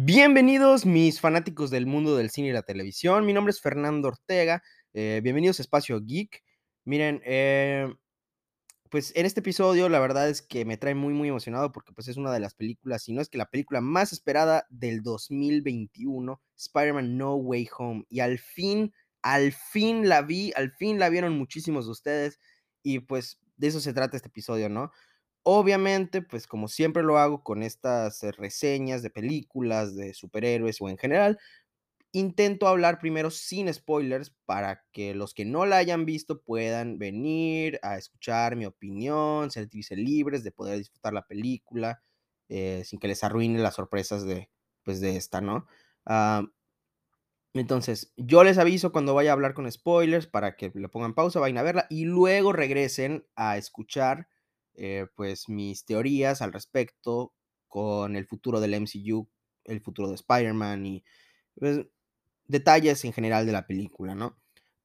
Bienvenidos mis fanáticos del mundo del cine y la televisión. Mi nombre es Fernando Ortega. Eh, bienvenidos a Espacio Geek. Miren, eh, pues en este episodio la verdad es que me trae muy muy emocionado porque pues es una de las películas, si no es que la película más esperada del 2021, Spider-Man No Way Home. Y al fin, al fin la vi, al fin la vieron muchísimos de ustedes y pues de eso se trata este episodio, ¿no? Obviamente, pues como siempre lo hago con estas eh, reseñas de películas, de superhéroes o en general, intento hablar primero sin spoilers para que los que no la hayan visto puedan venir a escuchar mi opinión, sentirse libres de poder disfrutar la película eh, sin que les arruine las sorpresas de, pues, de esta, ¿no? Ah, entonces, yo les aviso cuando vaya a hablar con spoilers para que le pongan pausa, vayan a verla y luego regresen a escuchar eh, pues mis teorías al respecto con el futuro del MCU, el futuro de Spider-Man y pues, detalles en general de la película, ¿no?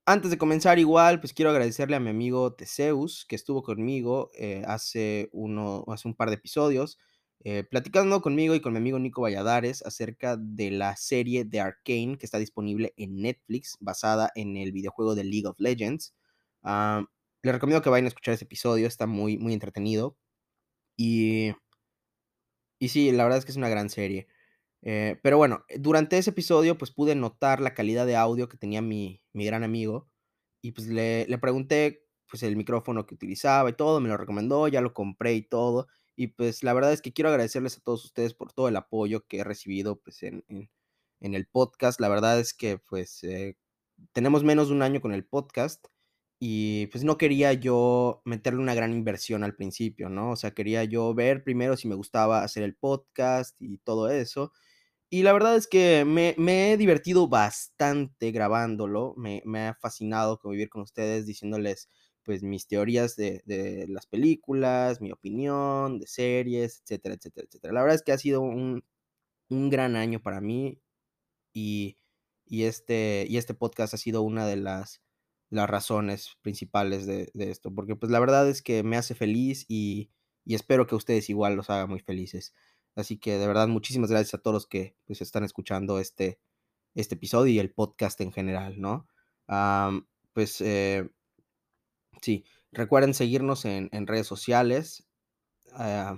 Antes de comenzar igual, pues quiero agradecerle a mi amigo Teseus, que estuvo conmigo eh, hace, uno, hace un par de episodios, eh, platicando conmigo y con mi amigo Nico Valladares acerca de la serie de Arcane que está disponible en Netflix, basada en el videojuego de League of Legends. Ah, les recomiendo que vayan a escuchar ese episodio, está muy, muy entretenido. Y, y sí, la verdad es que es una gran serie. Eh, pero bueno, durante ese episodio pues pude notar la calidad de audio que tenía mi, mi gran amigo y pues le, le, pregunté pues el micrófono que utilizaba y todo, me lo recomendó, ya lo compré y todo. Y pues la verdad es que quiero agradecerles a todos ustedes por todo el apoyo que he recibido pues en, en, en el podcast. La verdad es que pues eh, tenemos menos de un año con el podcast y pues no quería yo meterle una gran inversión al principio, ¿no? O sea, quería yo ver primero si me gustaba hacer el podcast y todo eso. Y la verdad es que me, he divertido bastante grabándolo, me, ha fascinado convivir con ustedes diciéndoles pues mis teorías de, las películas, mi opinión, de series, etcétera, etcétera, etcétera. La verdad es que ha sido un, un gran año para mí y, y, este, y este podcast ha sido una de las las razones principales de, esto, porque pues la verdad es que me hace feliz y, espero que ustedes igual los haga muy felices. Así que de verdad muchísimas gracias a todos los que pues están escuchando este, este episodio y el podcast en general, ¿no? Pues eh, sí, recuerden seguirnos en, redes sociales. Uh,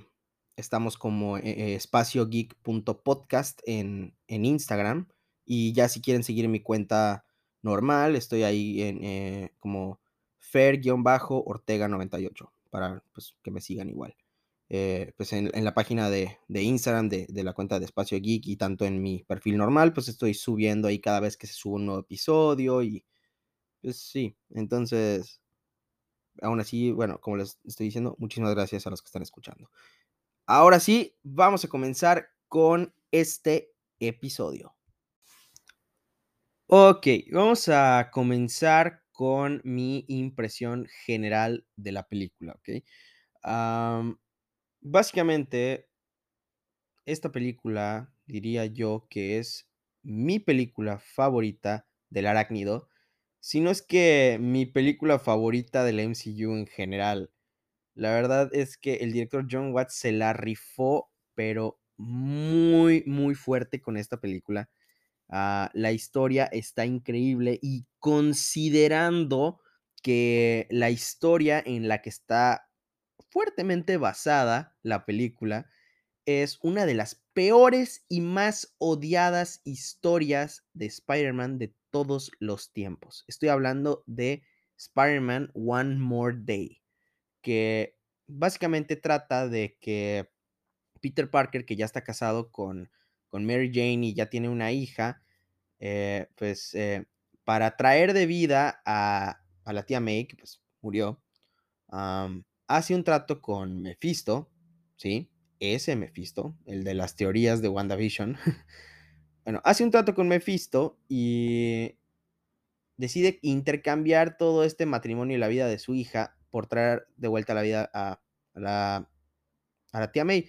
estamos como eh, espaciogeek.podcast en, en Instagram. Y ya si quieren seguir mi cuenta normal, estoy ahí en eh, como Fer-Ortega98 para pues, que me sigan igual. Eh, pues en, en, la página de, de Instagram de, de, la cuenta de Espacio Geek y tanto en mi perfil normal, pues estoy subiendo ahí cada vez que se sube un nuevo episodio y pues sí, entonces, aún así, bueno, como les estoy diciendo, muchísimas gracias a los que están escuchando. Ahora sí, vamos a comenzar con este episodio. Ok, vamos a comenzar con mi impresión general de la película, ¿ok? Básicamente, esta película diría yo que es mi película favorita del arácnido, si no es que mi película favorita del MCU en general. La verdad es que el director John Watts se la rifó, pero muy, muy fuerte con esta película. Uh, la historia está increíble y considerando que la historia en la que está fuertemente basada la película es una de las peores y más odiadas historias de Spider-Man de todos los tiempos. Estoy hablando de Spider-Man One More Day, que básicamente trata de que Peter Parker, que ya está casado con con Mary Jane y ya tiene una hija, eh, pues eh, para traer de vida a, a, la tía May, que pues murió, hace un trato con Mephisto, ¿sí? Ese Mephisto, el de las teorías de WandaVision. bueno, hace un trato con Mephisto y decide intercambiar todo este matrimonio y la vida de su hija por traer de vuelta la vida a, la, a la tía May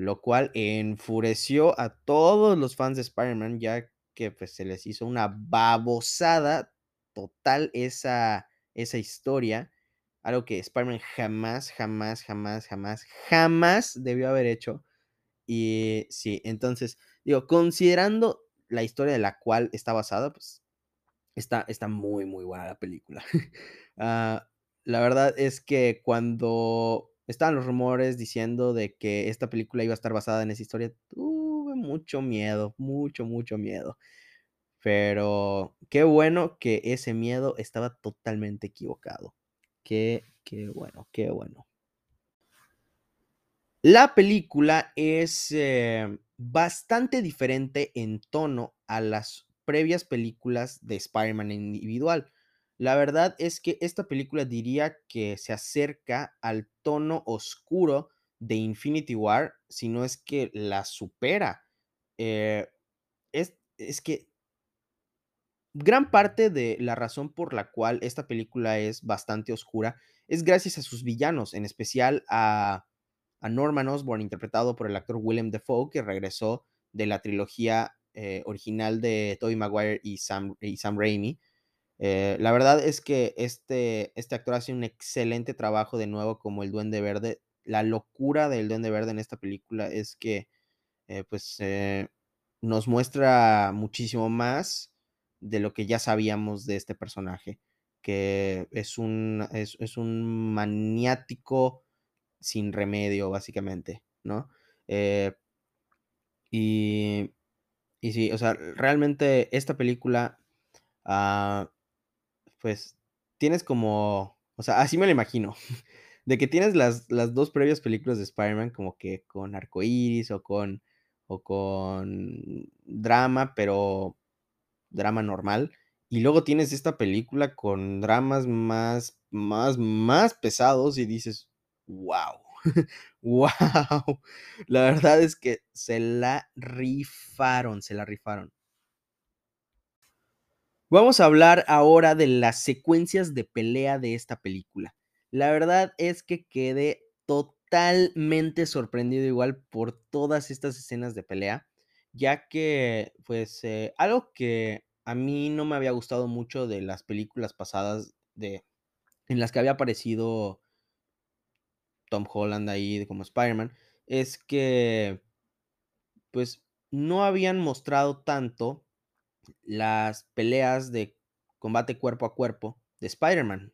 lo cual enfureció a todos los fans de Spider-Man, ya que pues, se les hizo una babosada total esa, esa historia, algo que Spider-Man jamás, jamás, jamás, jamás, jamás debió haber hecho. Y sí, entonces, digo, considerando la historia de la cual está basada, pues está, está muy, muy buena la película. Ah, la verdad es que cuando estaban los rumores diciendo de que esta película iba a estar basada en esa historia, tuve mucho miedo, mucho, mucho miedo. Pero qué bueno que ese miedo estaba totalmente equivocado. Qué, qué bueno, qué bueno. La película es eh, bastante diferente en tono a las previas películas de Spider-Man individual. La verdad es que esta película diría que se acerca al tono oscuro de Infinity War, si no es que la supera. Eh, es, es que gran parte de la razón por la cual esta película es bastante oscura es gracias a sus villanos, en especial a Norman Osborn, interpretado por el actor Willem Dafoe, que regresó de la trilogía eh, original de Tobey Maguire y Sam, y Sam Raimi. Eh, la verdad es que este, este actor hace un excelente trabajo de nuevo como el Duende Verde. La locura del Duende Verde en esta película es que eh, pues nos muestra muchísimo más de lo que ya sabíamos de este personaje, que es un, es, es un maniático sin remedio, básicamente, ¿no? Eh, y, y sí, o sea, realmente esta película, ah, pues, tienes como, o sea, así me lo imagino, de que tienes las, las dos previas películas de Spider-Man como que con arcoíris o con, o con drama, pero drama normal. Y luego tienes esta película con dramas más, más, más pesados y dices, wow, wow. La verdad es que se la rifaron, se la rifaron. Vamos a hablar ahora de las secuencias de pelea de esta película. La verdad es que quedé totalmente sorprendido igual por todas estas escenas de pelea, ya que pues eh, algo que a mí no me había gustado mucho de las películas pasadas de en las que había aparecido Tom Holland ahí como Spider-Man, es que, pues, no habían mostrado tanto las peleas de combate cuerpo a cuerpo de Spider-Man.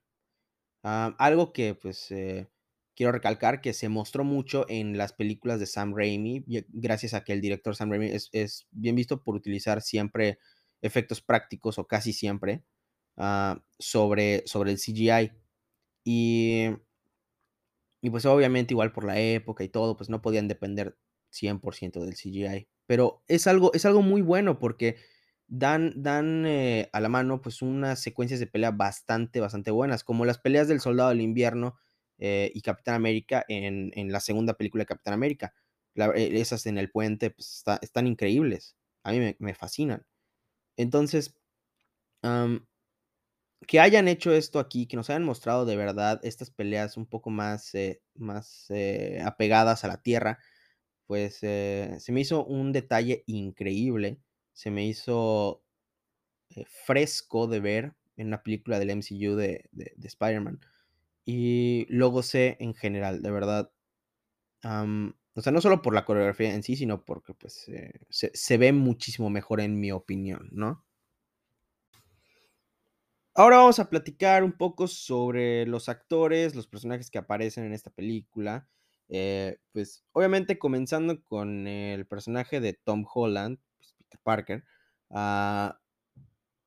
Ah, algo que, pues, eh, quiero recalcar que se mostró mucho en las películas de Sam Raimi, gracias a que el director Sam Raimi es, bien visto por utilizar siempre efectos prácticos o casi siempre ah, sobre, sobre el CGI. Y y pues obviamente igual por la época y todo, pues no podían depender 100% del CGI. Pero es algo, es algo muy bueno porque dan, dan eh, a la mano pues unas secuencias de pelea bastante, bastante buenas, como las peleas del Soldado del Invierno eh, y Capitán América en, la segunda película de Capitán América. Eh, esas en el puente pues están increíbles. A mí me, fascinan. Entonces, que hayan hecho esto aquí, que nos hayan mostrado de verdad estas peleas un poco más, más apegadas a la tierra, pues se me hizo un detalle increíble, se me hizo fresco de ver en una película del MCU de, de, Spider-Man. Y luego sé en general, de verdad. o sea, no solo por la coreografía en sí, sino porque pues se, se ve muchísimo mejor en mi opinión, ¿no? Ahora vamos a platicar un poco sobre los actores, los personajes que aparecen en esta película. Eh, pues obviamente comenzando con el personaje de Tom Holland, Parker. Ah,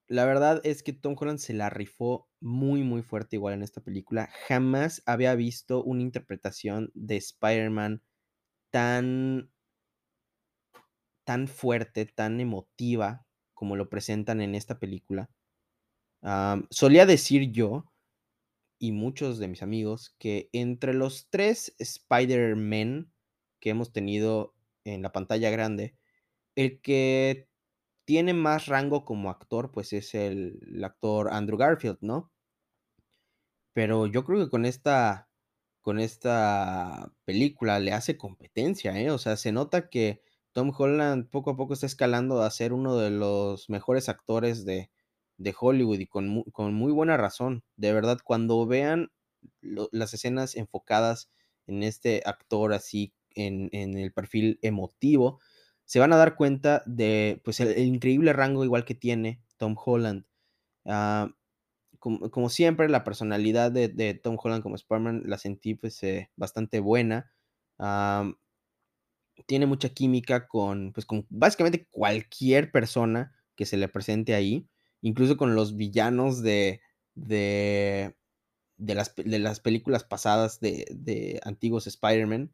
la verdad es que Tom Holland se la rifó muy muy fuerte igual en esta película. Jamás había visto una interpretación de Spider-Man tan tan fuerte, tan emotiva como lo presentan en esta película solía decir yo, y muchos de mis amigos, que entre los tres Spider-Man que hemos tenido en la pantalla grande, el que tiene más rango como actor, pues es el, actor Andrew Garfield, ¿no? Pero yo creo que con esta, con esta película le hace competencia, ¿eh? O sea, se nota que Tom Holland poco a poco está escalando a ser uno de los mejores actores de, de Hollywood y con, muy buena razón. De verdad, cuando vean las escenas enfocadas en este actor así en, el perfil emotivo, se van a dar cuenta de pues, el, increíble rango igual que tiene Tom Holland. Ah, como, siempre, la personalidad de, Tom Holland como Spider-Man la sentí pues, eh, bastante buena. tiene mucha química con, pues, con básicamente cualquier persona que se le presente ahí, incluso con los villanos de, de, de, las, de las, películas pasadas de, de antiguos Spider-Man.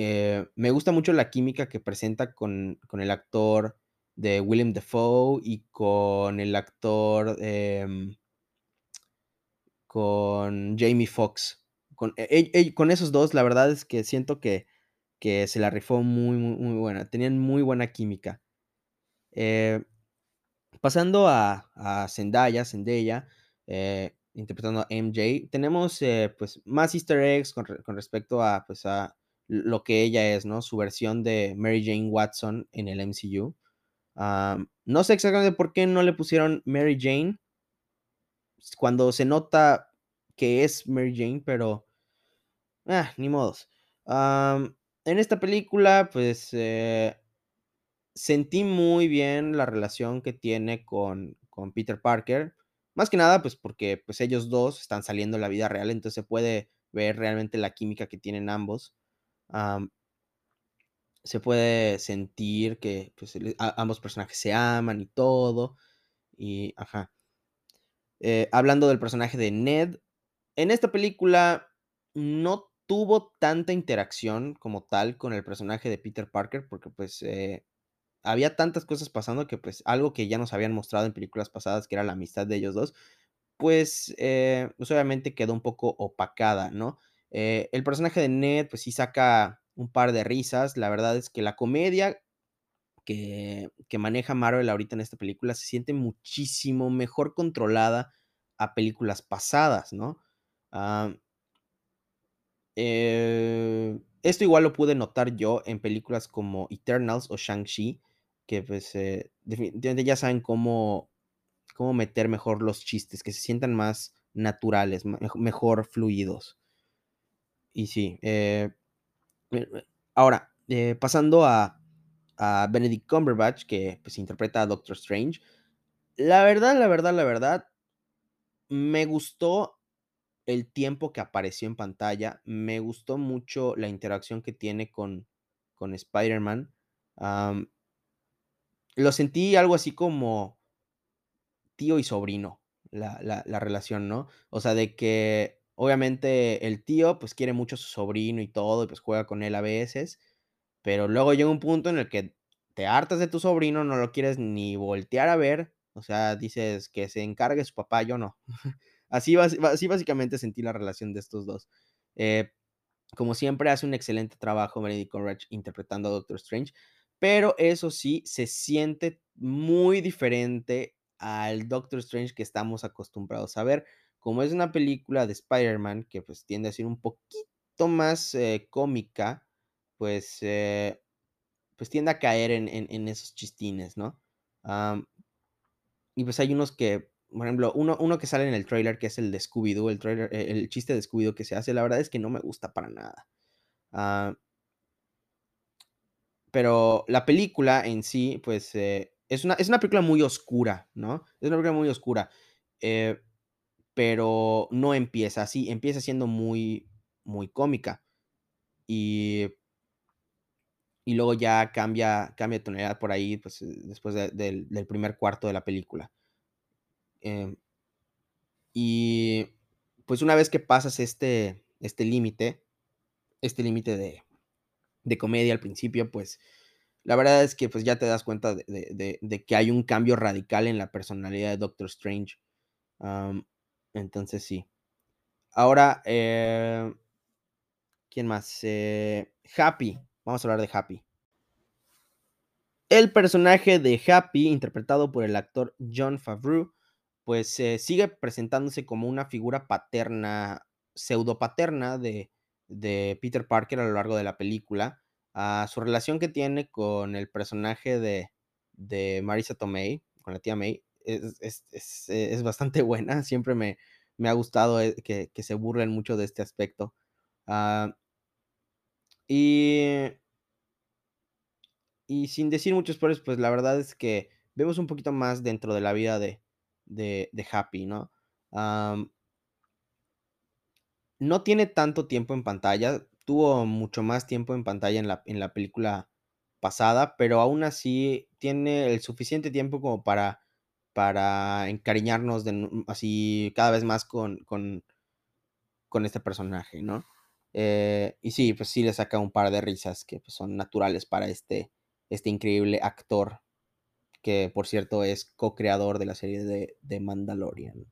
Eh, me gusta mucho la química que presenta con, con, el actor de William Defoe y con el actor em, con Jamie Foxx. Con, e, con, esos dos, la verdad es que siento que, que se la rifó muy, muy, muy buena. Tenían muy buena química. Eh, pasando a, a Zendaya, Zendaya, eh, interpretando a MJ, tenemos pues más easter eggs con, respecto a, pues, a lo que ella es, ¿no? Su versión de Mary Jane Watson en el MCU. no sé exactamente por qué no le pusieron Mary Jane, cuando se nota que es Mary Jane, pero... Ah, ni modos. en esta película, pues... Eh, sentí muy bien la relación que tiene con, con, Peter Parker. Más que nada, pues porque pues, ellos dos están saliendo en la vida real, entonces se puede ver realmente la química que tienen ambos. Se puede sentir que pues, ambos personajes se aman y todo. Y, ajá. Eh, hablando del personaje de Ned, en esta película no tuvo tanta interacción como tal con el personaje de Peter Parker, porque pues eh, había tantas cosas pasando que pues algo que ya nos habían mostrado en películas pasadas, que era la amistad de ellos dos, pues, eh, pues obviamente quedó un poco opacada, ¿no? El personaje de Ned pues sí saca un par de risas, la verdad es que la comedia que, maneja Marvel ahorita en esta película se siente muchísimo mejor controlada a películas pasadas, ¿no? Ah, eh, esto igual lo pude notar yo en películas como Eternals o Shang-Chi, que pues eh, definitivamente ya saben cómo, cómo meter mejor los chistes, que se sientan más naturales, mejor fluidos. Y sí, eh, ahora, pasando a, a Benedict Cumberbatch, que pues interpreta a Doctor Strange. La verdad, la verdad, la verdad, me gustó el tiempo que apareció en pantalla, me gustó mucho la interacción que tiene con, con Spider-Man. lo sentí algo así como tío y sobrino, la, la, relación, ¿no? O sea, de que obviamente el tío pues quiere mucho a su sobrino y todo, y pues juega con él a veces, pero luego llega un punto en el que te hartas de tu sobrino, no lo quieres ni voltear a ver, o sea, dices que se encargue su papá, yo no. así, así básicamente sentí la relación de estos dos. Eh, como siempre, hace un excelente trabajo Benedict Cumberbatch interpretando a Doctor Strange, pero eso sí, se siente muy diferente al Doctor Strange que estamos acostumbrados a ver. Como es una película de Spider-Man que pues tiende a ser un poquito más eh, cómica, pues, eh, pues tiende a caer en, esos chistines, ¿no? y pues hay unos que, por ejemplo, uno, uno que sale en el trailer, que es el de Scooby-Doo, el, trailer, eh, el chiste de Scooby-Doo que se hace, la verdad es que no me gusta para nada. Ah, pero la película en sí, pues, eh, es, una, es una película muy oscura, ¿no? Es una película muy oscura. Eh, pero no empieza así, empieza siendo muy, muy cómica. Y, y luego ya cambia, cambia de tonalidad por ahí, pues eh, después del primer cuarto de la película. Em, y pues una vez que pasas este, este límite, este límite de, de, comedia al principio, pues la verdad es que pues ya te das cuenta de, de que hay un cambio radical en la personalidad de Doctor Strange. Entonces sí. Ahora, eh, ¿Quién más? Eh, Happy. Vamos a hablar de Happy. El personaje de Happy, interpretado por el actor John Favreau, pues eh, sigue presentándose como una figura paterna, pseudopaterna de, de Peter Parker a lo largo de la película. a su relación que tiene con el personaje de, de Marisa Tomei, con la tía May, es, bastante buena. Siempre me, me ha gustado eh, que, que, se burlen mucho de este aspecto. Ah, Y y sin decir muchos spoilers, pues, la verdad es que vemos un poquito más dentro de la vida de de de Happy, ¿no? No tiene tanto tiempo en pantalla, tuvo mucho más tiempo en pantalla en la en la película pasada, pero aún así tiene el suficiente tiempo como para para encariñarnos de así cada vez más con con con este personaje, ¿no? Eh, y sí, pues sí le saca un par de risas que, pues, son naturales para este este increíble actor, que, por cierto, es co-creador de la serie de de Mandalorian.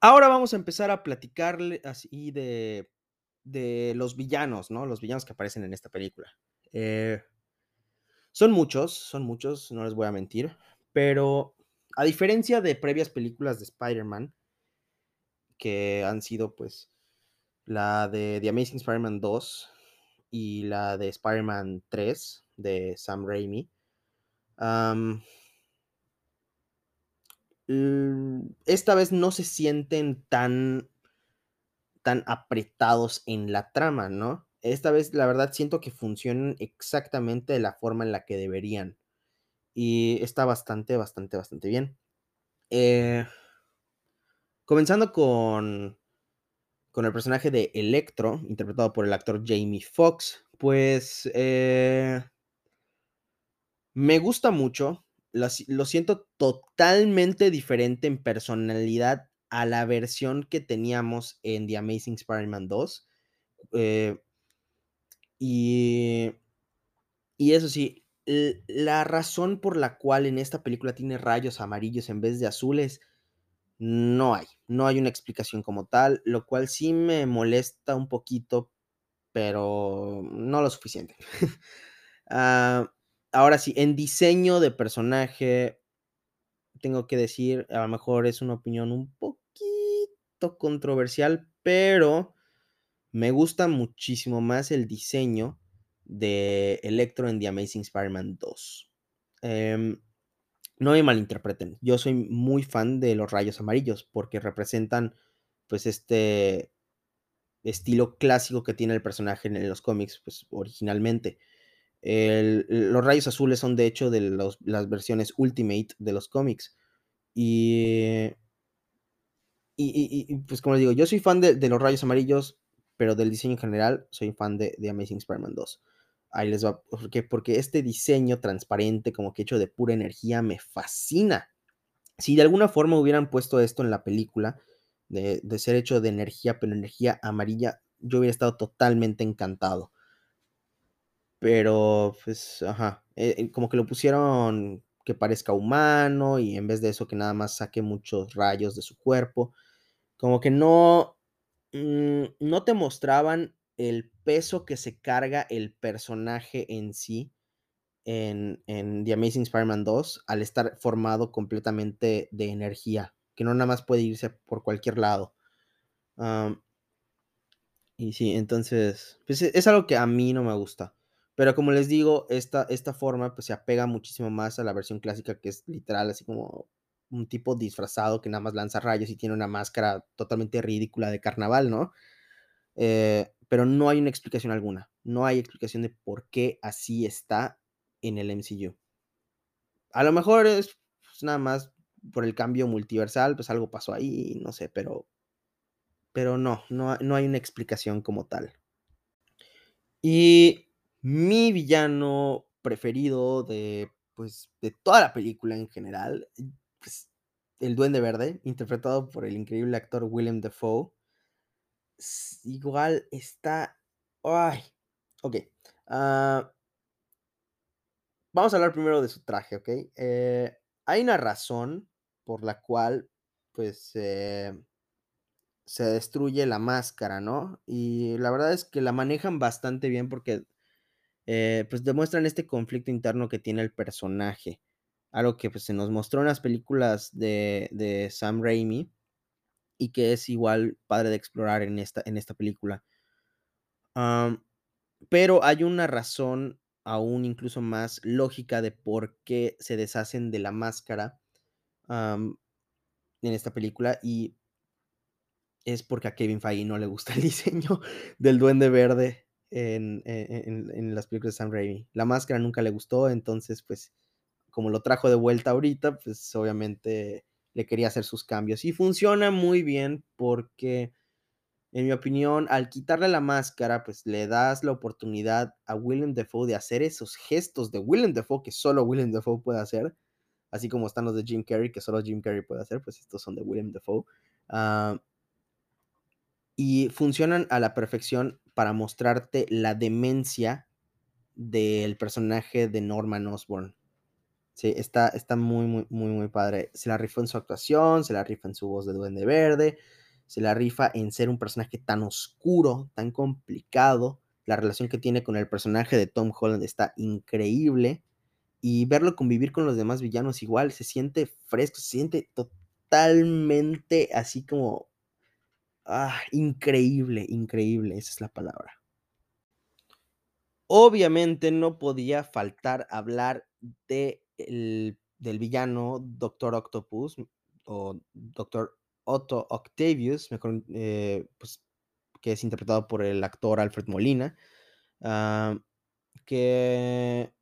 Ahora vamos a empezar a platicarle así de de los villanos, ¿no? Los villanos que aparecen en esta película. Eh son muchos, son muchos, no les voy a mentir, pero a diferencia de previas películas de Spider-Man que han sido, pues, la de The Amazing Spider-Man 2 y la de Spider-Man 3 de Sam Raimi, esta vez no se sienten tan tan apretados en la trama, ¿no? Esta vez, la verdad, siento que funcionan exactamente de la forma en la que deberían, y está bastante, bastante, bastante bien. Eh comenzando con con el personaje de Electro, interpretado por el actor Jamie Foxx, pues, eh me gusta mucho, lo lo siento totalmente diferente en personalidad a la versión que teníamos en The Amazing Spider-Man 2, eh y y eso sí, la razón por la cual en esta película tiene rayos amarillos en vez de azules, no hay, no hay una explicación como tal, lo cual sí me molesta un poquito, pero no lo suficiente. Ah, ahora sí, en diseño de personaje tengo que decir, a lo mejor es una opinión un poquito controversial, pero me gusta muchísimo más el diseño de Electro en The Amazing Spider-Man 2. Em, no me malinterpreten, yo soy muy fan de los rayos amarillos, porque representan, pues, este estilo clásico que tiene el personaje en los cómics, pues, originalmente. Los rayos azules son, de hecho, de las versiones Ultimate de los cómics. Y y pues, como les digo, yo soy fan de de los rayos amarillos, pero del diseño en general soy fan de de Amazing Spider-Man 2. Ahí les va, ¿por qué? Porque este diseño transparente, como que hecho de pura energía, me fascina. Si de alguna forma hubieran puesto esto en la película, de de ser hecho de energía, pero energía amarilla, yo hubiera estado totalmente encantado. Pero, pues, ajá, eh eh, como que lo pusieron que parezca humano, y en vez de eso, que nada más saque muchos rayos de su cuerpo, como que no, mm, no te mostraban el peso que se carga el personaje en sí, en en The Amazing Spider-Man 2, al estar formado completamente de energía, que no nada más puede irse por cualquier lado. Y sí, entonces, pues, es algo que a mí no me gusta. Pero como les digo, esta esta forma, pues, se apega muchísimo más a la versión clásica, que es literal, así como un tipo disfrazado que nada más lanza rayos y tiene una máscara totalmente ridícula de carnaval, ¿no? Eh, pero no hay una explicación alguna, no hay explicación de por qué así está en el MCU. A lo mejor es, pues, nada más por el cambio multiversal, pues, algo pasó ahí, no sé, pero pero no, no no hay una explicación como tal. Y mi villano preferido de, pues, de toda la película en general, pues, el Duende Verde, interpretado por el increíble actor Willem Dafoe. Igual está, ¡ay! Okey, ah vamos a hablar primero de su traje, ¿okey? Eh, hay una razón por la cual, pues, eh se destruye la máscara, ¿no? Y la verdad es que la manejan bastante bien porque, eh, pues, demuestran este conflicto interno que tiene el personaje, algo que, pues, se nos mostró en las películas de de Sam Raimi, y que es igual padre de explorar en esta en esta película. Pero hay una razón aún incluso más lógica de por qué se deshacen de la máscara, en esta película, y es porque a Kevin Feige no le gusta el diseño del Duende Verde. en, en, en, las películas de Sam Raimi. La máscara nunca le gustó, entonces, pues, como lo trajo de vuelta ahorita, pues obviamente le quería hacer sus cambios. Y funciona muy bien porque, en mi opinión, al quitarle la máscara, pues le das la oportunidad a Willem Dafoe de hacer esos gestos de Willem Dafoe que solo Willem Dafoe puede hacer. Así como están los de Jim Carrey, que solo Jim Carrey puede hacer, pues estos son de Willem Dafoe. Uh, y funcionan a la perfección para mostrarte la demencia del personaje de Norman Osborn. Sí, está, está muy, muy, muy, muy padre. Se la rifa en su actuación, se la rifa en su voz de Duende Verde, se la rifa en ser un personaje tan oscuro, tan complicado. La relación que tiene con el personaje de Tom Holland está increíble. Y verlo convivir con los demás villanos igual, se siente fresco, se siente totalmente así como... Ah, increíble, increíble, esa es la palabra. Obviamente no podía faltar hablar de el, del villano Doctor Octopus o Doctor Otto Octavius, eh, pues, que es interpretado por el actor Alfred Molina, uh, que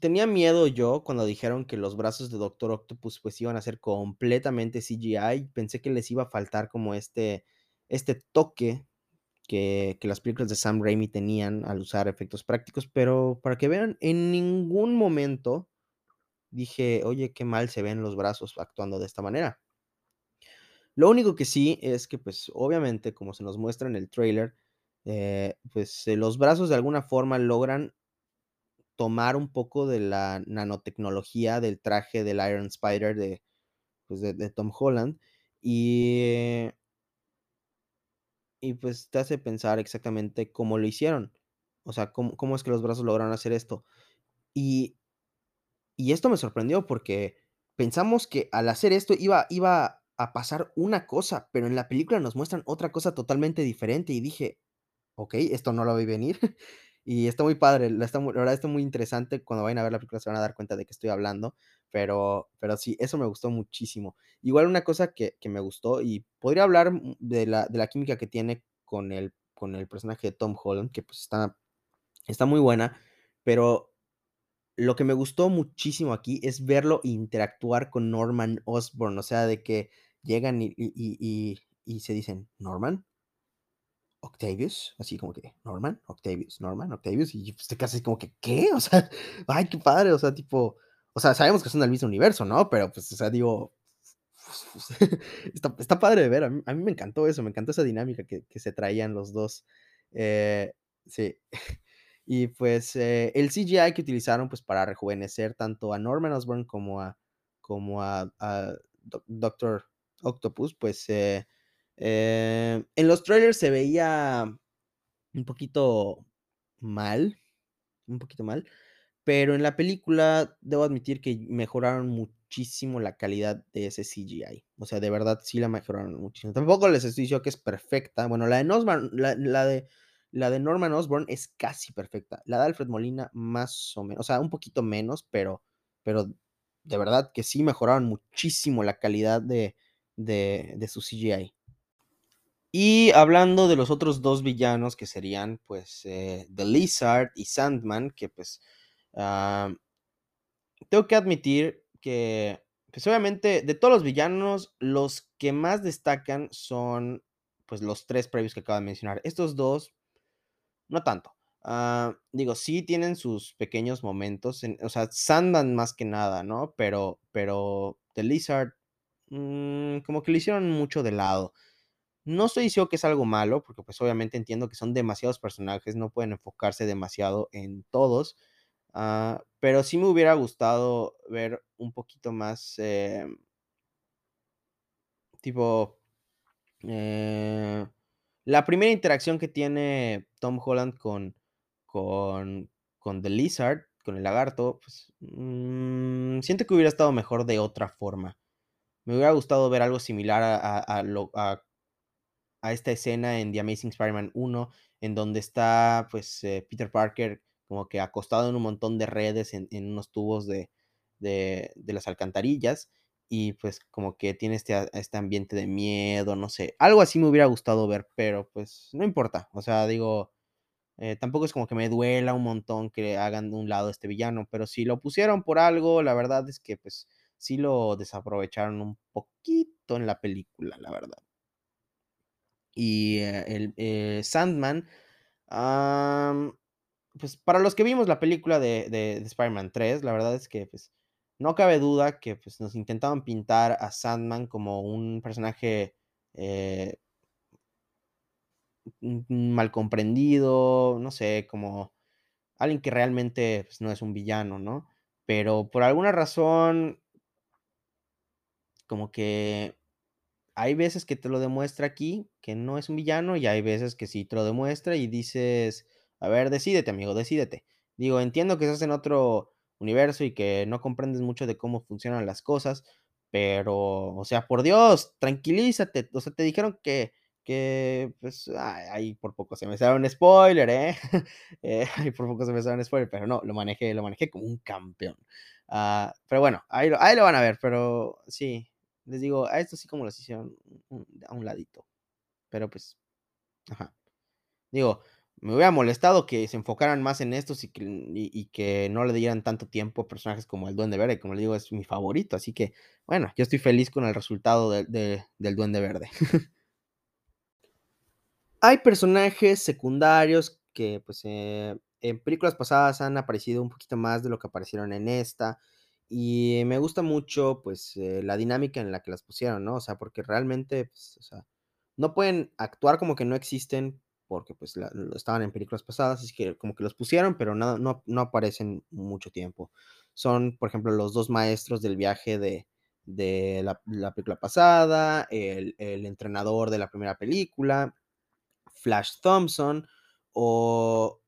tenía miedo yo cuando dijeron que los brazos de Doctor Octopus pues iban a ser completamente CGI, pensé que les iba a faltar como este, este toque que, las películas de Sam Raimi tenían al usar efectos prácticos, pero para que vean, en ningún momento dije, oye, qué mal se ven los brazos actuando de esta manera. Lo único que sí es que, pues, obviamente, como se nos muestra en el trailer, eh, pues eh, los brazos de alguna forma logran tomar un poco de la nanotecnología del traje del Iron Spider de, pues, de, de Tom Holland y y pues te hace pensar exactamente cómo lo hicieron. O sea, cómo, cómo es que los brazos lograron hacer esto. Y, y esto me sorprendió porque pensamos que al hacer esto iba, iba a pasar una cosa, pero en la película nos muestran otra cosa totalmente diferente y dije, ok, esto no lo vi venir. Y está muy padre, la verdad está muy interesante. Cuando vayan a ver la película se van a dar cuenta de que estoy hablando, pero, pero sí, eso me gustó muchísimo. Igual una cosa que, que me gustó y podría hablar de la, de la química que tiene con el, con el personaje de Tom Holland, que pues está, está muy buena, pero lo que me gustó muchísimo aquí es verlo interactuar con Norman Osborn, o sea, de que llegan y, y, y se dicen, Norman, Octavius, así como que, Norman, Octavius, Norman, Octavius, y pues te así como que, ¿qué? O sea, ay, qué padre, o sea, tipo, o sea, sabemos que son del mismo universo, ¿no? Pero pues, o sea, digo, está, está, padre de ver, a mí, a mí, me encantó eso, me encantó esa dinámica que, que se traían los dos. Eh, sí. Y pues eh, el CGI que utilizaron pues para rejuvenecer tanto a Norman Osborn como a, como a, a Doctor Octopus, pues eh, eh, en los trailers se veía un poquito mal, un poquito mal, pero en la película debo admitir que mejoraron muchísimo la calidad de ese CGI. O sea, de verdad sí la mejoraron muchísimo. Tampoco les estoy diciendo que es perfecta. Bueno, la de Norman, la, la de la de Norman Osborn es casi perfecta. La de Alfred Molina, más o menos. O sea, un poquito menos, pero, pero de verdad que sí mejoraron muchísimo la calidad de, de, de su CGI. Y hablando de los otros dos villanos que serían pues eh, The Lizard y Sandman, que pues uh, tengo que admitir que pues obviamente de todos los villanos, los que más destacan son pues los tres previos que acabo de mencionar. Estos dos no tanto. Uh, digo, sí tienen sus pequeños momentos, en, o sea, Sandman más que nada, ¿no? Pero, pero The Lizard, mmm, como que lo hicieron mucho de lado. No estoy diciendo que es algo malo, porque pues obviamente entiendo que son demasiados personajes, no pueden enfocarse demasiado en todos, uh, pero sí me hubiera gustado ver un poquito más, eh, tipo, eh, la primera interacción que tiene Tom Holland con, con, con The Lizard, con el lagarto, pues mmm, siento que hubiera estado mejor de otra forma. Me hubiera gustado ver algo similar a, a, lo, a, a esta escena en The Amazing Spider-Man 1, en donde está pues eh, Peter Parker como que acostado en un montón de redes en, unos tubos de, de, de, las alcantarillas y pues como que tiene este, este ambiente de miedo, no sé, algo así me hubiera gustado ver, pero pues no importa, o sea, digo, eh, tampoco es como que me duela un montón que hagan de un lado este villano, pero si lo pusieron por algo, la verdad es que pues sí lo desaprovecharon un poquito en la película, la verdad. Y eh, el eh, Sandman, pues para los que vimos la película de, de, Spider-Man 3, la verdad es que pues no cabe duda que pues, nos intentaban pintar a Sandman como un personaje eh, mal comprendido, no sé, como alguien que realmente pues, no es un villano, ¿no? Pero por alguna razón, como que hay veces que te lo demuestra aquí, que no es un villano, y hay veces que sí te lo demuestra y dices, a ver, decídete, amigo, decídete. Digo, entiendo que estás en otro universo y que no comprendes mucho de cómo funcionan las cosas, pero, o sea, por Dios, tranquilízate. O sea, te dijeron que, que pues, ahí por poco se me sale un spoiler, ¿eh? eh ahí por poco se me sale un spoiler, pero no, lo manejé, lo manejé como un campeón. Ah, pero bueno, ahí, ahí lo van a ver, pero sí, les digo, a esto sí como los hicieron a un ladito. Pero pues, ajá. Digo, me hubiera molestado que se enfocaran más en estos y que, no le dieran tanto tiempo a personajes como el Duende Verde. Como le digo, es mi favorito. Así que, bueno, yo estoy feliz con el resultado del Duende Verde. Hay personajes secundarios que, pues, eh, en películas pasadas han aparecido un poquito más de lo que aparecieron en esta. Y me gusta mucho, pues, eh, la dinámica en la que las pusieron, ¿no? O sea, porque realmente, pues, no pueden actuar como que no existen porque, pues, estaban en películas pasadas, así que como que los pusieron, pero no, no, no aparecen mucho tiempo. Son, por ejemplo, los dos maestros del viaje de, de la, película pasada, el, entrenador de la primera película, Flash Thompson, o,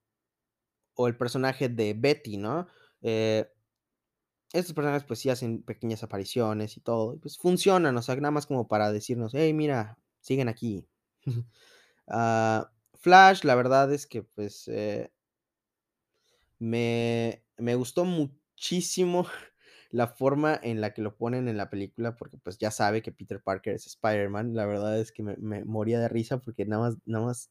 o el personaje de Betty, ¿no? Eh, estos personajes pues sí hacen pequeñas apariciones y todo, pues funcionan, o sea, nada más como para decirnos, hey, mira, siguen aquí. Ah, Flash, la verdad es que pues eh, me, me gustó muchísimo la forma en la que lo ponen en la película, porque pues ya sabe que Peter Parker es Spider-Man, la verdad es que me, me, moría de risa porque nada más, nada más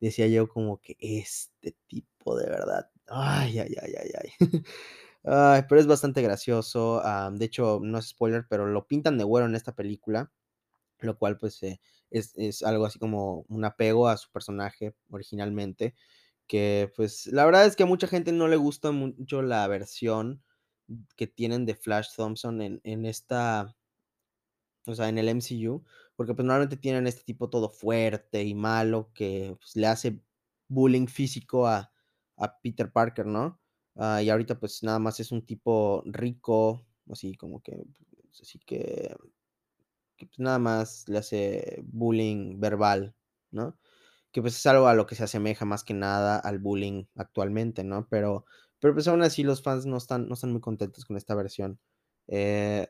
decía yo como que este tipo de verdad, ay, ay, ay, ay, ay. pero es bastante gracioso. de hecho, no es spoiler, pero lo pintan de güero en esta película, lo cual pues eh, es, algo así como un apego a su personaje originalmente, que pues la verdad es que a mucha gente no le gusta mucho la versión que tienen de Flash Thompson en, en esta, o sea, en el MCU, porque pues normalmente tienen este tipo todo fuerte y malo que pues, le hace bullying físico a, a Peter Parker, ¿no? Ah, y ahorita pues nada más es un tipo rico, así como que, pues, así que, pues nada más le hace bullying verbal, ¿no? Que pues es algo a lo que se asemeja más que nada al bullying actualmente, ¿no? Pero, pero pues aún así los fans no están, no están muy contentos con esta versión. Eh,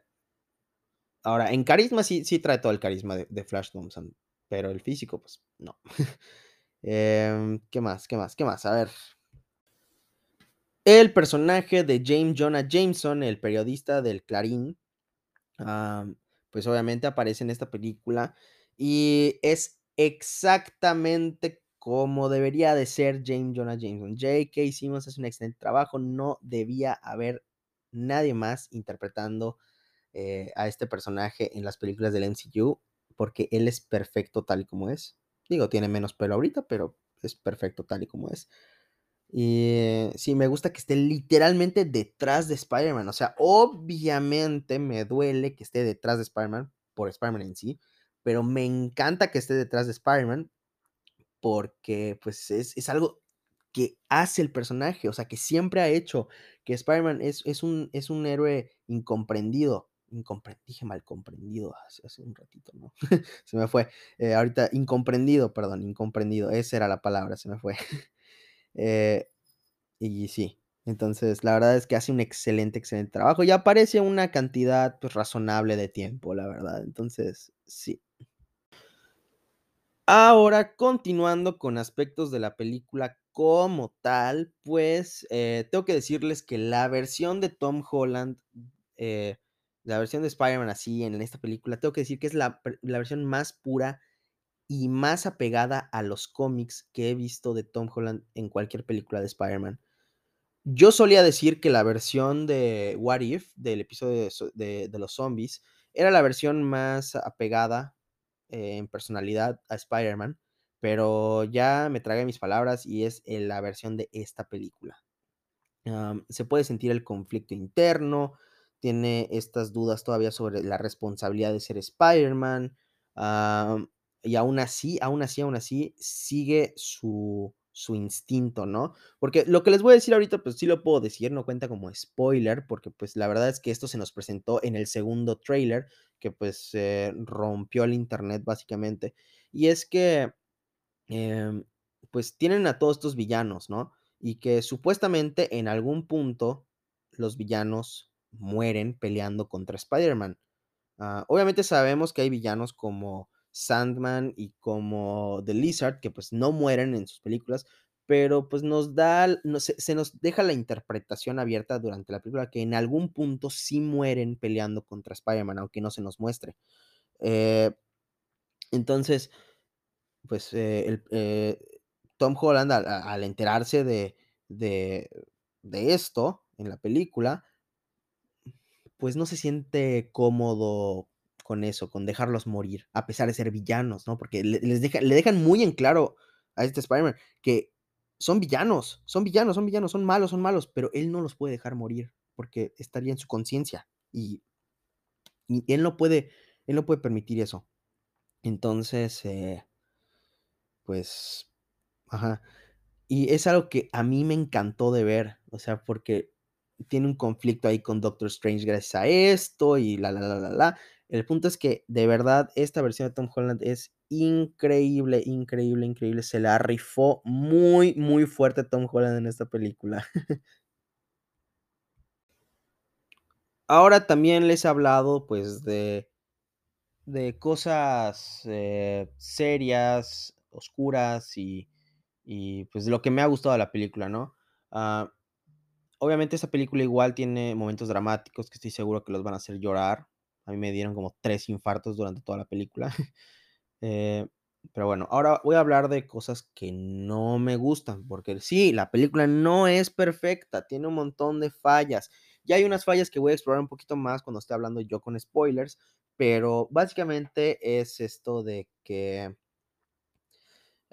ahora, en carisma sí, sí trae todo el carisma de, Flash Thompson, pero el físico, pues no. Em, ¿Qué más? ¿Qué más? ¿Qué más? A ver, el personaje de James Jonah Jameson, el periodista del Clarín, pues obviamente aparece en esta película y es exactamente como debería de ser James Jonah Jameson. J.K. Simmons hace un excelente trabajo, no debía haber nadie más interpretando eh, a este personaje en las películas del MCU, porque él es perfecto tal y como es. Digo, tiene menos pelo ahorita, pero es perfecto tal y como es. Y sí, me gusta que esté literalmente detrás de Spider-Man. O sea, obviamente me duele que esté detrás de Spider-Man por Spider-Man en sí, pero me encanta que esté detrás de Spider-Man porque pues es, algo que hace el personaje, o sea, que siempre ha hecho, que Spider-Man es, es, un, es un héroe incomprendido. dije mal comprendido hace, hace, un ratito, ¿no? se me fue. Eh, ahorita, incomprendido, perdón, incomprendido. Esa era la palabra, se me fue. Eh, y sí, entonces la verdad es que hace un excelente, excelente trabajo y aparece una cantidad pues, razonable de tiempo, la verdad. Entonces, sí. Ahora, continuando con aspectos de la película como tal, pues eh, tengo que decirles que la versión de Tom Holland eh, la versión de Spider-Man así en esta película, tengo que decir que es la la versión más pura y más apegada a los cómics que he visto de Tom Holland en cualquier película de Spider-Man. Yo solía decir que la versión de What If, del episodio de los zombies, era la versión más apegada, eh, en personalidad a Spider-Man, pero ya me tragué mis palabras y es, eh, la versión de esta película. Se puede sentir el conflicto interno, tiene estas dudas todavía sobre la responsabilidad de ser Spider-Man, y aún así aún así aún así, sigue su su instinto, ¿no? Porque lo que les voy a decir ahorita, pues sí lo puedo decir, no cuenta como spoiler, porque, pues, la verdad es que esto se nos presentó en el segundo tráiler, que, pues, eh, rompió el Internet básicamente. Y es que, em, pues, tienen a todos estos villanos, ¿no? Y que supuestamente en algún punto los villanos mueren peleando contra Spider-Man. Ah, obviamente sabemos que hay villanos como Sandman y como The Lizard, que, pues, no mueren en sus películas, pero, pues, nos da se nos deja la interpretación abierta durante la película que en algún punto sí mueren peleando contra Spider-Man, aunque no se nos muestre. Eh, entonces, pues, eh, eh, Tom Holland al al enterarse de de de esto en la película pues, no se siente cómodo con eso, con dejarlos morir, a pesar de ser villanos, ¿no? Porque le les deja le dejan muy en claro a este Spider-Man que son villanos, son villanos, son villanos, son malos, son malos, pero él no los puede dejar morir, porque estaría en su conciencia, y y él no puede él no puede permitir eso. Entonces, eh pues ajá. Y es algo que a mí me encantó de ver, o sea, porque tiene un conflicto ahí con Doctor Strange gracias a esto y la, la, la, la, la. El punto es que, de verdad, esta versión de Tom Holland es increíble, increíble, increíble. Se la rifó muy, muy fuerte Tom Holland en esta película. Ahora también les he hablado, pues, de de cosas, eh, serias, oscuras y y, pues, lo que me ha gustado de la película, ¿no? Ah, obviamente, esta película igual tiene momentos dramáticos que estoy seguro que los van a hacer llorar. A mí me dieron como 3 infartos durante toda la película. Eh, pero bueno, ahora voy a hablar de cosas que no me gustan, porque sí, la película no es perfecta, tiene un montón de fallas. Y hay unas fallas que voy a explorar un poquito más cuando esté hablando yo con spoilers, pero básicamente es esto de que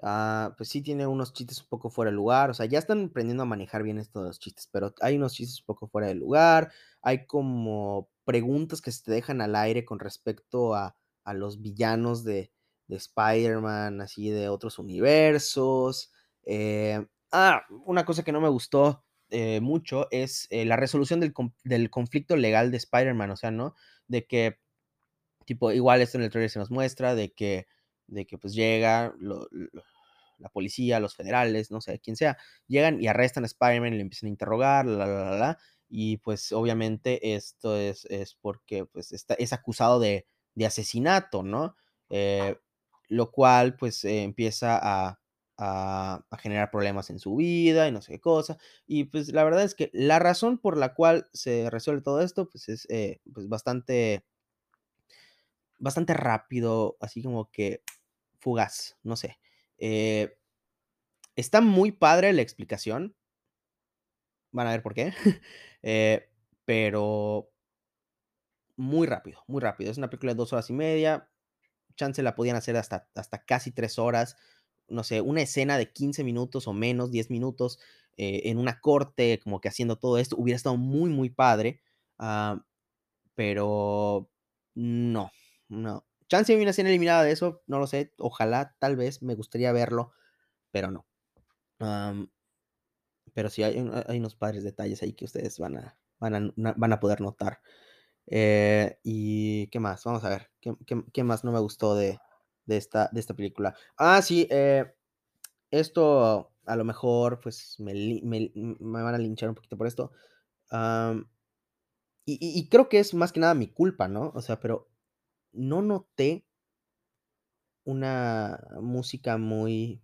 Ah, pues sí tiene unos chistes un poco fuera de lugar, o sea, ya están aprendiendo a manejar bien esto de los chistes, pero hay unos chistes un poco fuera de lugar, hay como preguntas que se te dejan al aire con respecto a a los villanos de de Spider-Man, así de otros universos, eh, ah, una cosa que no me gustó, eh, mucho es, eh, la resolución del del conflicto legal de Spider-Man, o sea, ¿no? De que, tipo, igual esto en el tráiler se nos muestra de que de que, pues, llega la policía, los federales, no sé, quién sea, llegan y arrestan a Spider-Man y le empiezan a interrogar, la, la, la, la, y, pues, obviamente esto es es porque, pues, está es acusado de de asesinato, ¿no? Eh, lo cual, pues, eh, empieza a a generar problemas en su vida y no sé qué cosa. Y, pues, la verdad es que la razón por la cual se resuelve todo esto, pues, es, eh, pues, bastante bastante rápido, así como que fugaz, no sé. Está muy padre la explicación. Van a ver por qué. Eh, pero muy rápido, muy rápido. Es una película de 2 horas y media, chance la podían hacer hasta hasta casi 3 horas, no sé, una escena de 15 minutos o menos, 10 minutos, eh, en una corte, como que haciendo todo esto, hubiera estado muy, muy padre, ah, pero no, no. Chance hay una escena eliminada de eso, no lo sé, ojalá, tal vez, me gustaría verlo, pero no. Am, pero sí hay un hay unos padres detalles ahí que ustedes van a van a van a poder notar. Eh, ¿y qué más? Vamos a ver, ¿qué qué qué más no me gustó de de esta de esta película? Ah, sí, eh, esto a lo mejor, pues, me me me van a linchar un poquito por esto, y y creo que es más que nada mi culpa, ¿no? O sea, pero no noté una música muy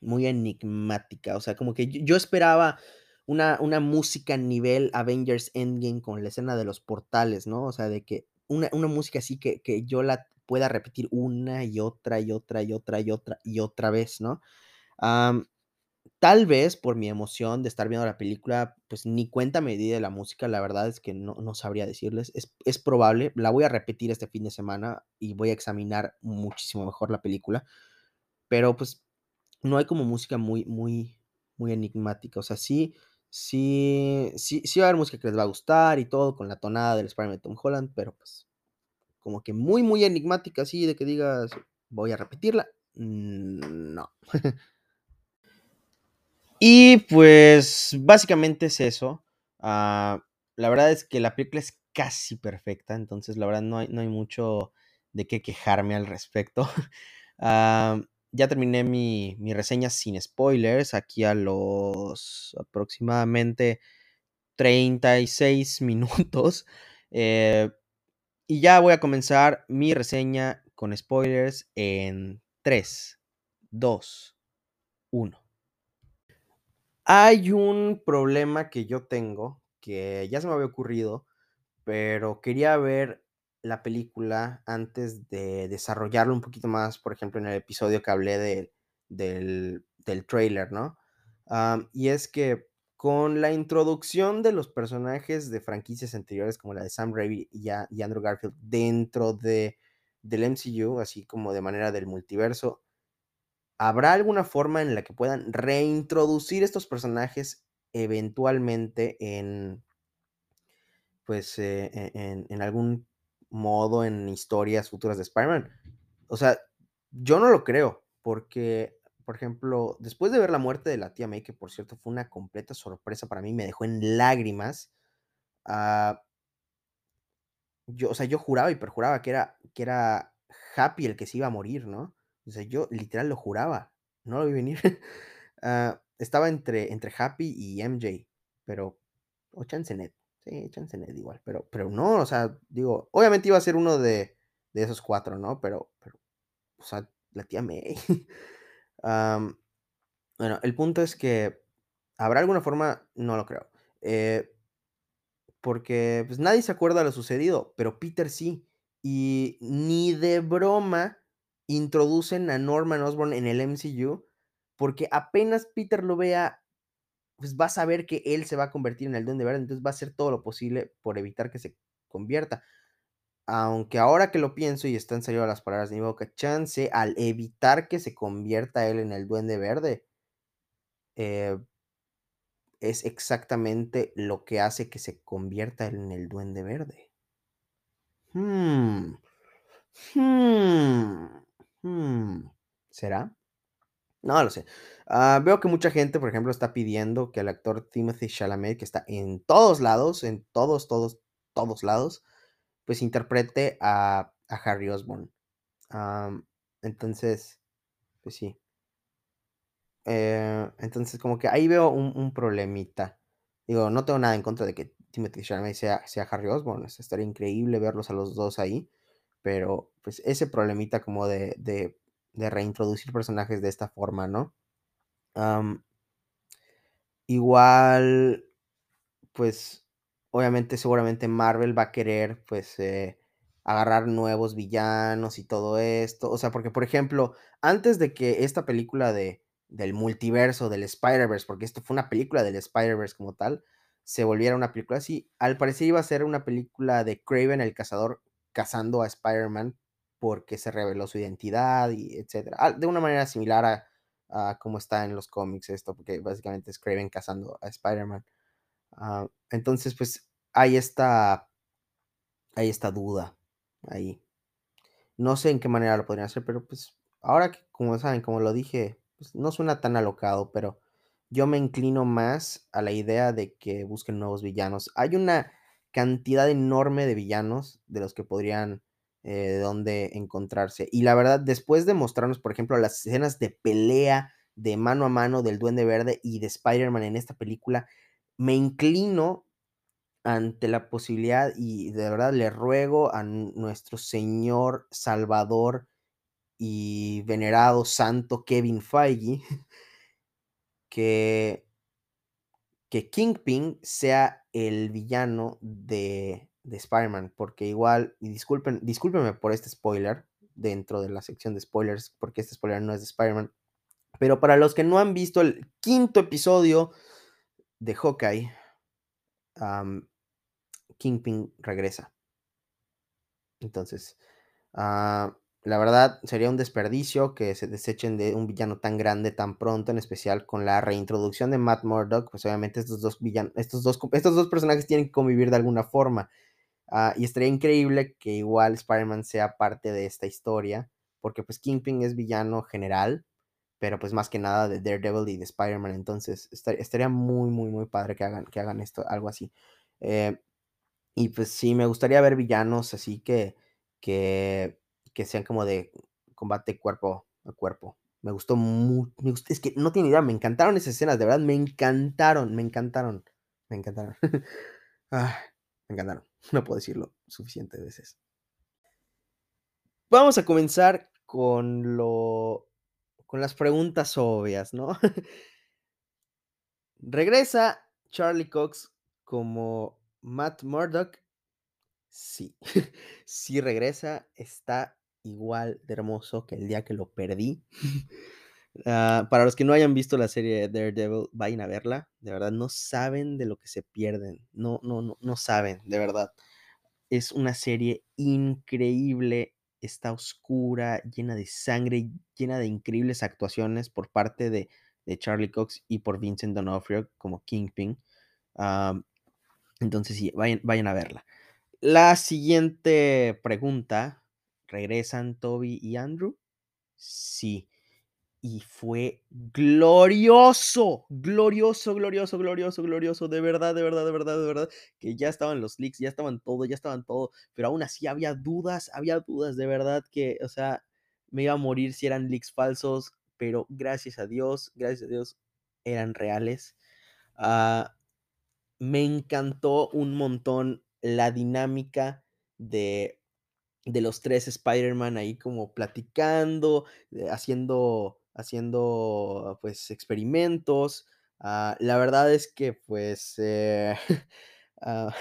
muy enigmática, o sea, como que yo yo esperaba una, una música nivel Avengers Endgame con la escena de los portales, ¿no? O sea, de que una, una música así que, que yo la pueda repetir una y otra y otra y otra y otra y otra vez, ¿no? Am, tal vez por mi emoción de estar viendo la película, pues ni cuenta me di de la música, la verdad es que no, no sabría decirles, es, es probable, la voy a repetir este fin de semana y voy a examinar muchísimo mejor la película, pero pues no hay como música muy, muy, muy enigmática, o sea, sí, sí, sí, sí va a haber música que les va a gustar y todo, con la tonada del Spider-Man de Tom Holland, pero pues como que muy, muy enigmática, así de que digas, voy a repetirla, mm, no. Y pues básicamente es eso. Ah, la verdad es que la película es casi perfecta, entonces la verdad no hay, no hay mucho de qué quejarme al respecto. Ah, ya terminé mi, mi reseña sin spoilers, aquí a los aproximadamente 36 minutos. Eh, y ya voy a comenzar mi reseña con spoilers en 3, 2, 1. Hay un problema que yo tengo, que ya se me había ocurrido, pero quería ver la película antes de desarrollarlo un poquito más, por ejemplo, en el episodio que hablé de, del, del trailer, ¿no? Am, y es que con la introducción de los personajes de franquicias anteriores, como la de Sam Raimi y, y Andrew Garfield, dentro de, del MCU, así como de manera del multiverso, ¿Habrá alguna forma en la que puedan reintroducir estos personajes eventualmente en, pues, eh, e en en algún modo en historias futuras de Spider-Man? O sea, yo no lo creo, porque, por ejemplo, después de ver la muerte de la tía May, que por cierto fue una completa sorpresa para mí, me dejó en lágrimas, ah, yo, o sea, yo juraba y perjuraba que era que era Happy el que se iba a morir, ¿no? O sea, yo literal lo juraba, no lo vi venir. Ah, estaba entre, entre Happy y MJ, pero. O Chance Ned. Sí, Chance igual. Pero, pero no, o sea, digo, obviamente iba a ser uno de, de esos cuatro, ¿no? Pero, pero, o sea, la tía May. Bueno, el punto es que. ¿Habrá alguna forma? No lo creo. Eh, porque pues nadie se acuerda de lo sucedido, pero Peter sí. Y ni de broma introducen a Norman Osborn en el MCU, porque apenas Peter lo vea, pues va a saber que él se va a convertir en el Duende Verde, entonces va a hacer todo lo posible por evitar que se convierta. Aunque ahora que lo pienso y están saliendo las palabras de mi boca, chance al evitar que se convierta él en el Duende Verde, eh, es exactamente lo que hace que se convierta él en el Duende Verde. Hmm. Hmm. Hmm. ¿Será? No lo sé. Ah, veo que mucha gente, por ejemplo, está pidiendo que el actor Timothy Chalamet, que está en todos lados, en todos, todos, todos lados, pues interprete a, a Harry Osborn. Am, entonces, pues sí. Eh, entonces, como que ahí veo un, un problemita. Digo, no tengo nada en contra de que Timothy Chalamet sea, sea Harry Osborn. estaría increíble verlos a los dos ahí. Pero, pues, ese problemita como de, de reintroducir personajes de esta forma, ¿no? Igual, pues, obviamente, seguramente Marvel va a querer, pues, eh, agarrar nuevos villanos y todo esto. O sea, porque, por ejemplo, antes de que esta película de, del multiverso, del Spider-Verse, porque esto fue una película del Spider-Verse como tal, se volviera una película así, al parecer iba a ser una película de Craven el cazador cazando a Spider-Man porque se reveló su identidad y etcétera. Ah, De una manera similar a, a cómo está en los cómics esto, porque básicamente es Craven cazando a Spider-Man. Ah, entonces, pues, hay esta, hay esta duda ahí. No sé en qué manera lo podrían hacer, pero pues ahora que, como saben, como lo dije, pues, no suena tan alocado, pero yo me inclino más a la idea de que busquen nuevos villanos. Hay una cantidad enorme de villanos de los que podrían, eh, de dónde encontrarse. Y la verdad, después de mostrarnos, por ejemplo, las escenas de pelea de mano a mano del Duende Verde y de Spider-Man en esta película, me inclino ante la posibilidad y de verdad le ruego a nuestro Señor Salvador y venerado santo Kevin Feige que que Kingpin sea el villano de, de Spider-Man, porque igual, y disculpen, discúlpenme por este spoiler dentro de la sección de spoilers, porque este spoiler no es de Spider-Man, pero para los que no han visto el quinto episodio de Hawkeye, Kingpin regresa. Entonces, ah, la verdad sería un desperdicio que se desechen de un villano tan grande tan pronto, en especial con la reintroducción de Matt Murdock. Pues obviamente estos dos villanos, estos dos, estos dos personajes tienen que convivir de alguna forma. Ah, y estaría increíble que igual Spider-Man sea parte de esta historia, porque pues Kingpin es villano general, pero pues más que nada de Daredevil y de Spider-Man. Entonces estaría muy, muy, muy padre que hagan, que hagan esto, algo así. Eh, y pues sí, me gustaría ver villanos así que, que, que sean como de combate cuerpo a cuerpo. Me gustó mucho. Es que no tiene idea, me encantaron esas escenas, de verdad, me encantaron, me encantaron. Me encantaron. ah, me encantaron. No puedo decirlo suficientes veces. Vamos a comenzar con lo. con las preguntas obvias, ¿no? Regresa Charlie Cox como Matt Murdock, sí, sí regresa, está igual de hermoso que el día que lo perdí. Ah, para los que no hayan visto la serie de Daredevil, vayan a verla. De verdad, no saben de lo que se pierden. No, no, no, no saben, de verdad. Es una serie increíble. Está oscura, llena de sangre, llena de increíbles actuaciones por parte de, Charlie Cox y por Vincent D'Onofrio como Kingpin. Entonces, sí, vayan, vayan a verla. La siguiente pregunta, ¿regresan Toby y Andrew? Sí. Y fue glorioso, glorioso, glorioso, glorioso, glorioso, de verdad, de verdad, de verdad, de verdad, que ya estaban los leaks, ya estaban todo, ya estaban todo, pero aún así había dudas, había dudas, de verdad que, o sea, me iba a morir si eran leaks falsos, pero gracias a Dios, gracias a Dios, eran reales. Ah me encantó un montón la dinámica de, de los tres Spider-Man ahí como platicando, haciendo, haciendo pues experimentos. Ah, la verdad es que pues eh, ah,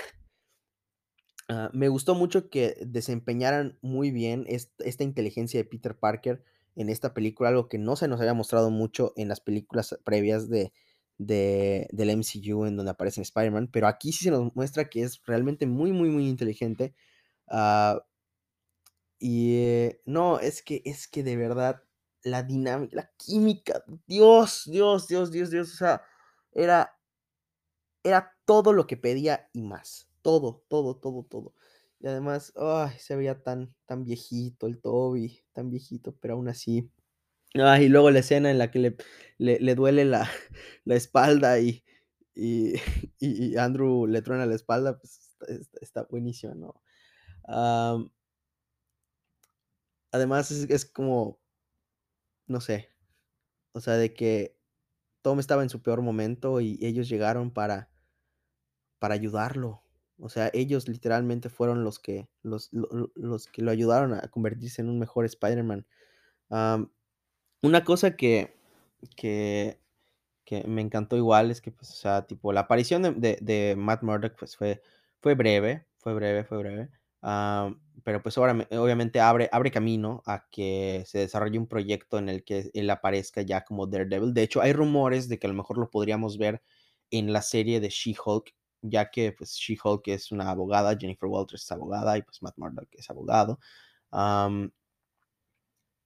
ah, me gustó mucho que desempeñaran muy bien esta inteligencia de Peter Parker en esta película, algo que no se nos había mostrado mucho en las películas previas de, de, del MCU en donde aparece Spider-Man, pero aquí sí se nos muestra que es realmente muy, muy, muy inteligente. Y eh, no, es que, es que de verdad, la dinámica, la química, Dios, Dios, Dios, Dios, Dios, o sea, era, era todo lo que pedía y más. Todo, todo, todo, todo. Y además, ay, se veía tan, tan viejito el Toby, tan viejito, pero aún así Ah, y luego la escena en la que le, le, duele la, la espalda y, y, y, Andrew le truena la espalda, pues está, buenísimo, ¿no? además es, como, no sé, o sea, de que Tom estaba en su peor momento y ellos llegaron para, para ayudarlo. O sea, ellos literalmente fueron los que, los, los, que lo ayudaron a convertirse en un mejor Spider-Man. Una cosa que que que me encantó igual es que, pues, o sea, tipo, la aparición de de Matt Murdock, pues, fue fue breve, fue breve, fue breve, pero, pues, obviamente abre abre camino a que se desarrolle un proyecto en el que él aparezca ya como Daredevil. De hecho, hay rumores de que a lo mejor lo podríamos ver en la serie de She-Hulk, ya que, pues, She-Hulk es una abogada, Jennifer Walters es abogada y, pues, Matt Murdock es abogado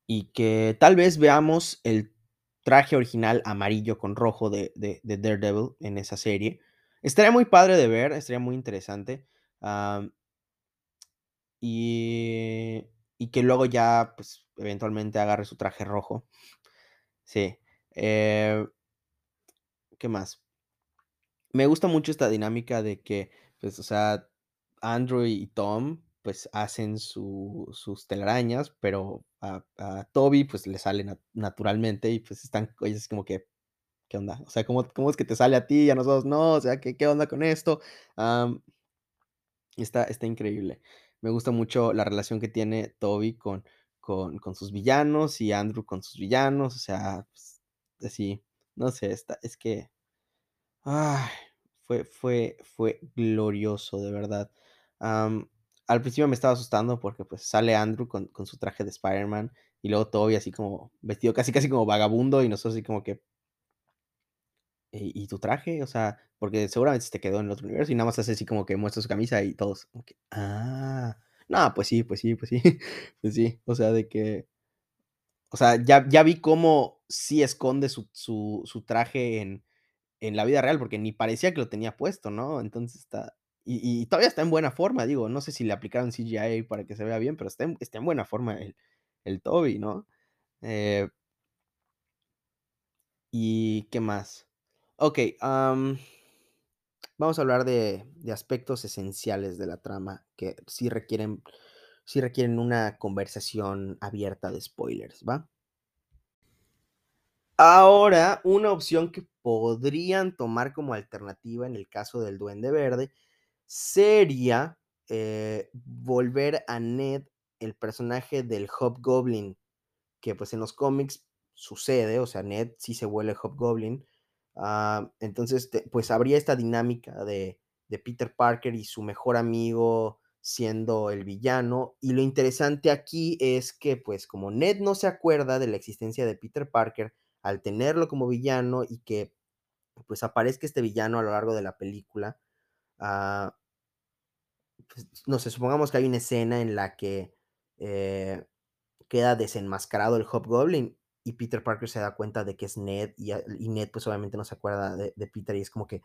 y que tal vez veamos el traje original amarillo con rojo de, Daredevil en esa serie. Estaría muy padre de ver, estaría muy interesante. Y, y, que luego ya, pues, eventualmente agarre su traje rojo. Sí. Eh, ¿Qué más? Me gusta mucho esta dinámica de que, pues, o sea, Andrew y Tom pues hacen sus telarañas, pero a, Toby pues le sale naturalmente y pues están es como que, ¿qué onda? O sea, ¿cómo, ¿cómo, es que te sale a ti y a nosotros no? O sea, ¿qué, qué onda con esto? está, está increíble. Me gusta mucho la relación que tiene Toby con, con, con sus villanos y Andrew con sus villanos, o sea, pues, así, no sé, está, es que... Ay, fue fue fue glorioso, de verdad. Al principio me estaba asustando porque, pues, sale Andrew con con su traje de Spider-Man, y luego Tobey así como vestido casi casi como vagabundo, y nosotros así como que ¿y y tu traje? O sea, porque seguramente se te quedó en el otro universo, y nada más hace así como que muestra su camisa y todos ah, no, pues sí, pues sí, pues sí, pues sí, o sea, de que o sea, ya ya vi cómo sí esconde su su su traje en en la vida real, porque ni parecía que lo tenía puesto, ¿no? Entonces está y y todavía está en buena forma, digo, no sé si le aplicaron CGI para que se vea bien, pero está en está en buena forma el el Tobey, ¿no? Eh ¿y qué más? Am, vamos a hablar de aspectos esenciales de la trama que sí requieren requieren una conversación abierta de spoilers, ¿va? Ahora, una opción que podrían tomar como alternativa en el caso del Duende Verde sería, eh, volver a Ned, el personaje del Hobgoblin, que, pues, en los cómics sucede, o sea, Ned sí se vuelve Hobgoblin. Ah, entonces, pues, habría esta dinámica de de Peter Parker y su mejor amigo siendo el villano. Y lo interesante aquí es que, pues, como Ned no se acuerda de la existencia de Peter Parker, al tenerlo como villano y que, pues, aparezca este villano a lo largo de la película, pues, no sé, supongamos que hay una escena en la que, eh, queda desenmascarado el Hobgoblin, y Peter Parker se da cuenta de que es Ned, y a y Ned, pues, obviamente no se acuerda de de Peter, y es como que,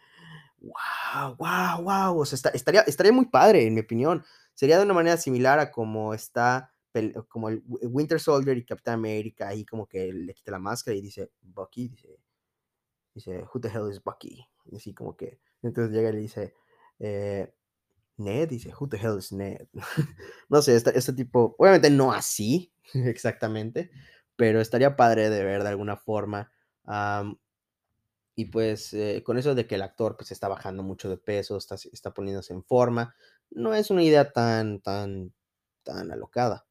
¡guau, guau, guau! O sea, esta estaría estaría muy padre, en mi opinión. Sería de una manera similar a como está como el Wi Winter Soldier y Capitán América, ahí como que le quita la máscara y dice: "Bucky", dice dice: "Who the hell is Bucky?". Y así como que, entonces llega y le dice, eh, Ned, dice: "Who the hell is Ned?". No sé, este este tipo, obviamente no así, exactamente, pero estaría padre de ver de alguna forma, y pues, eh, con eso de que el actor, pues, está bajando mucho de peso, está está poniéndose en forma, no es una idea tan tan tan alocada.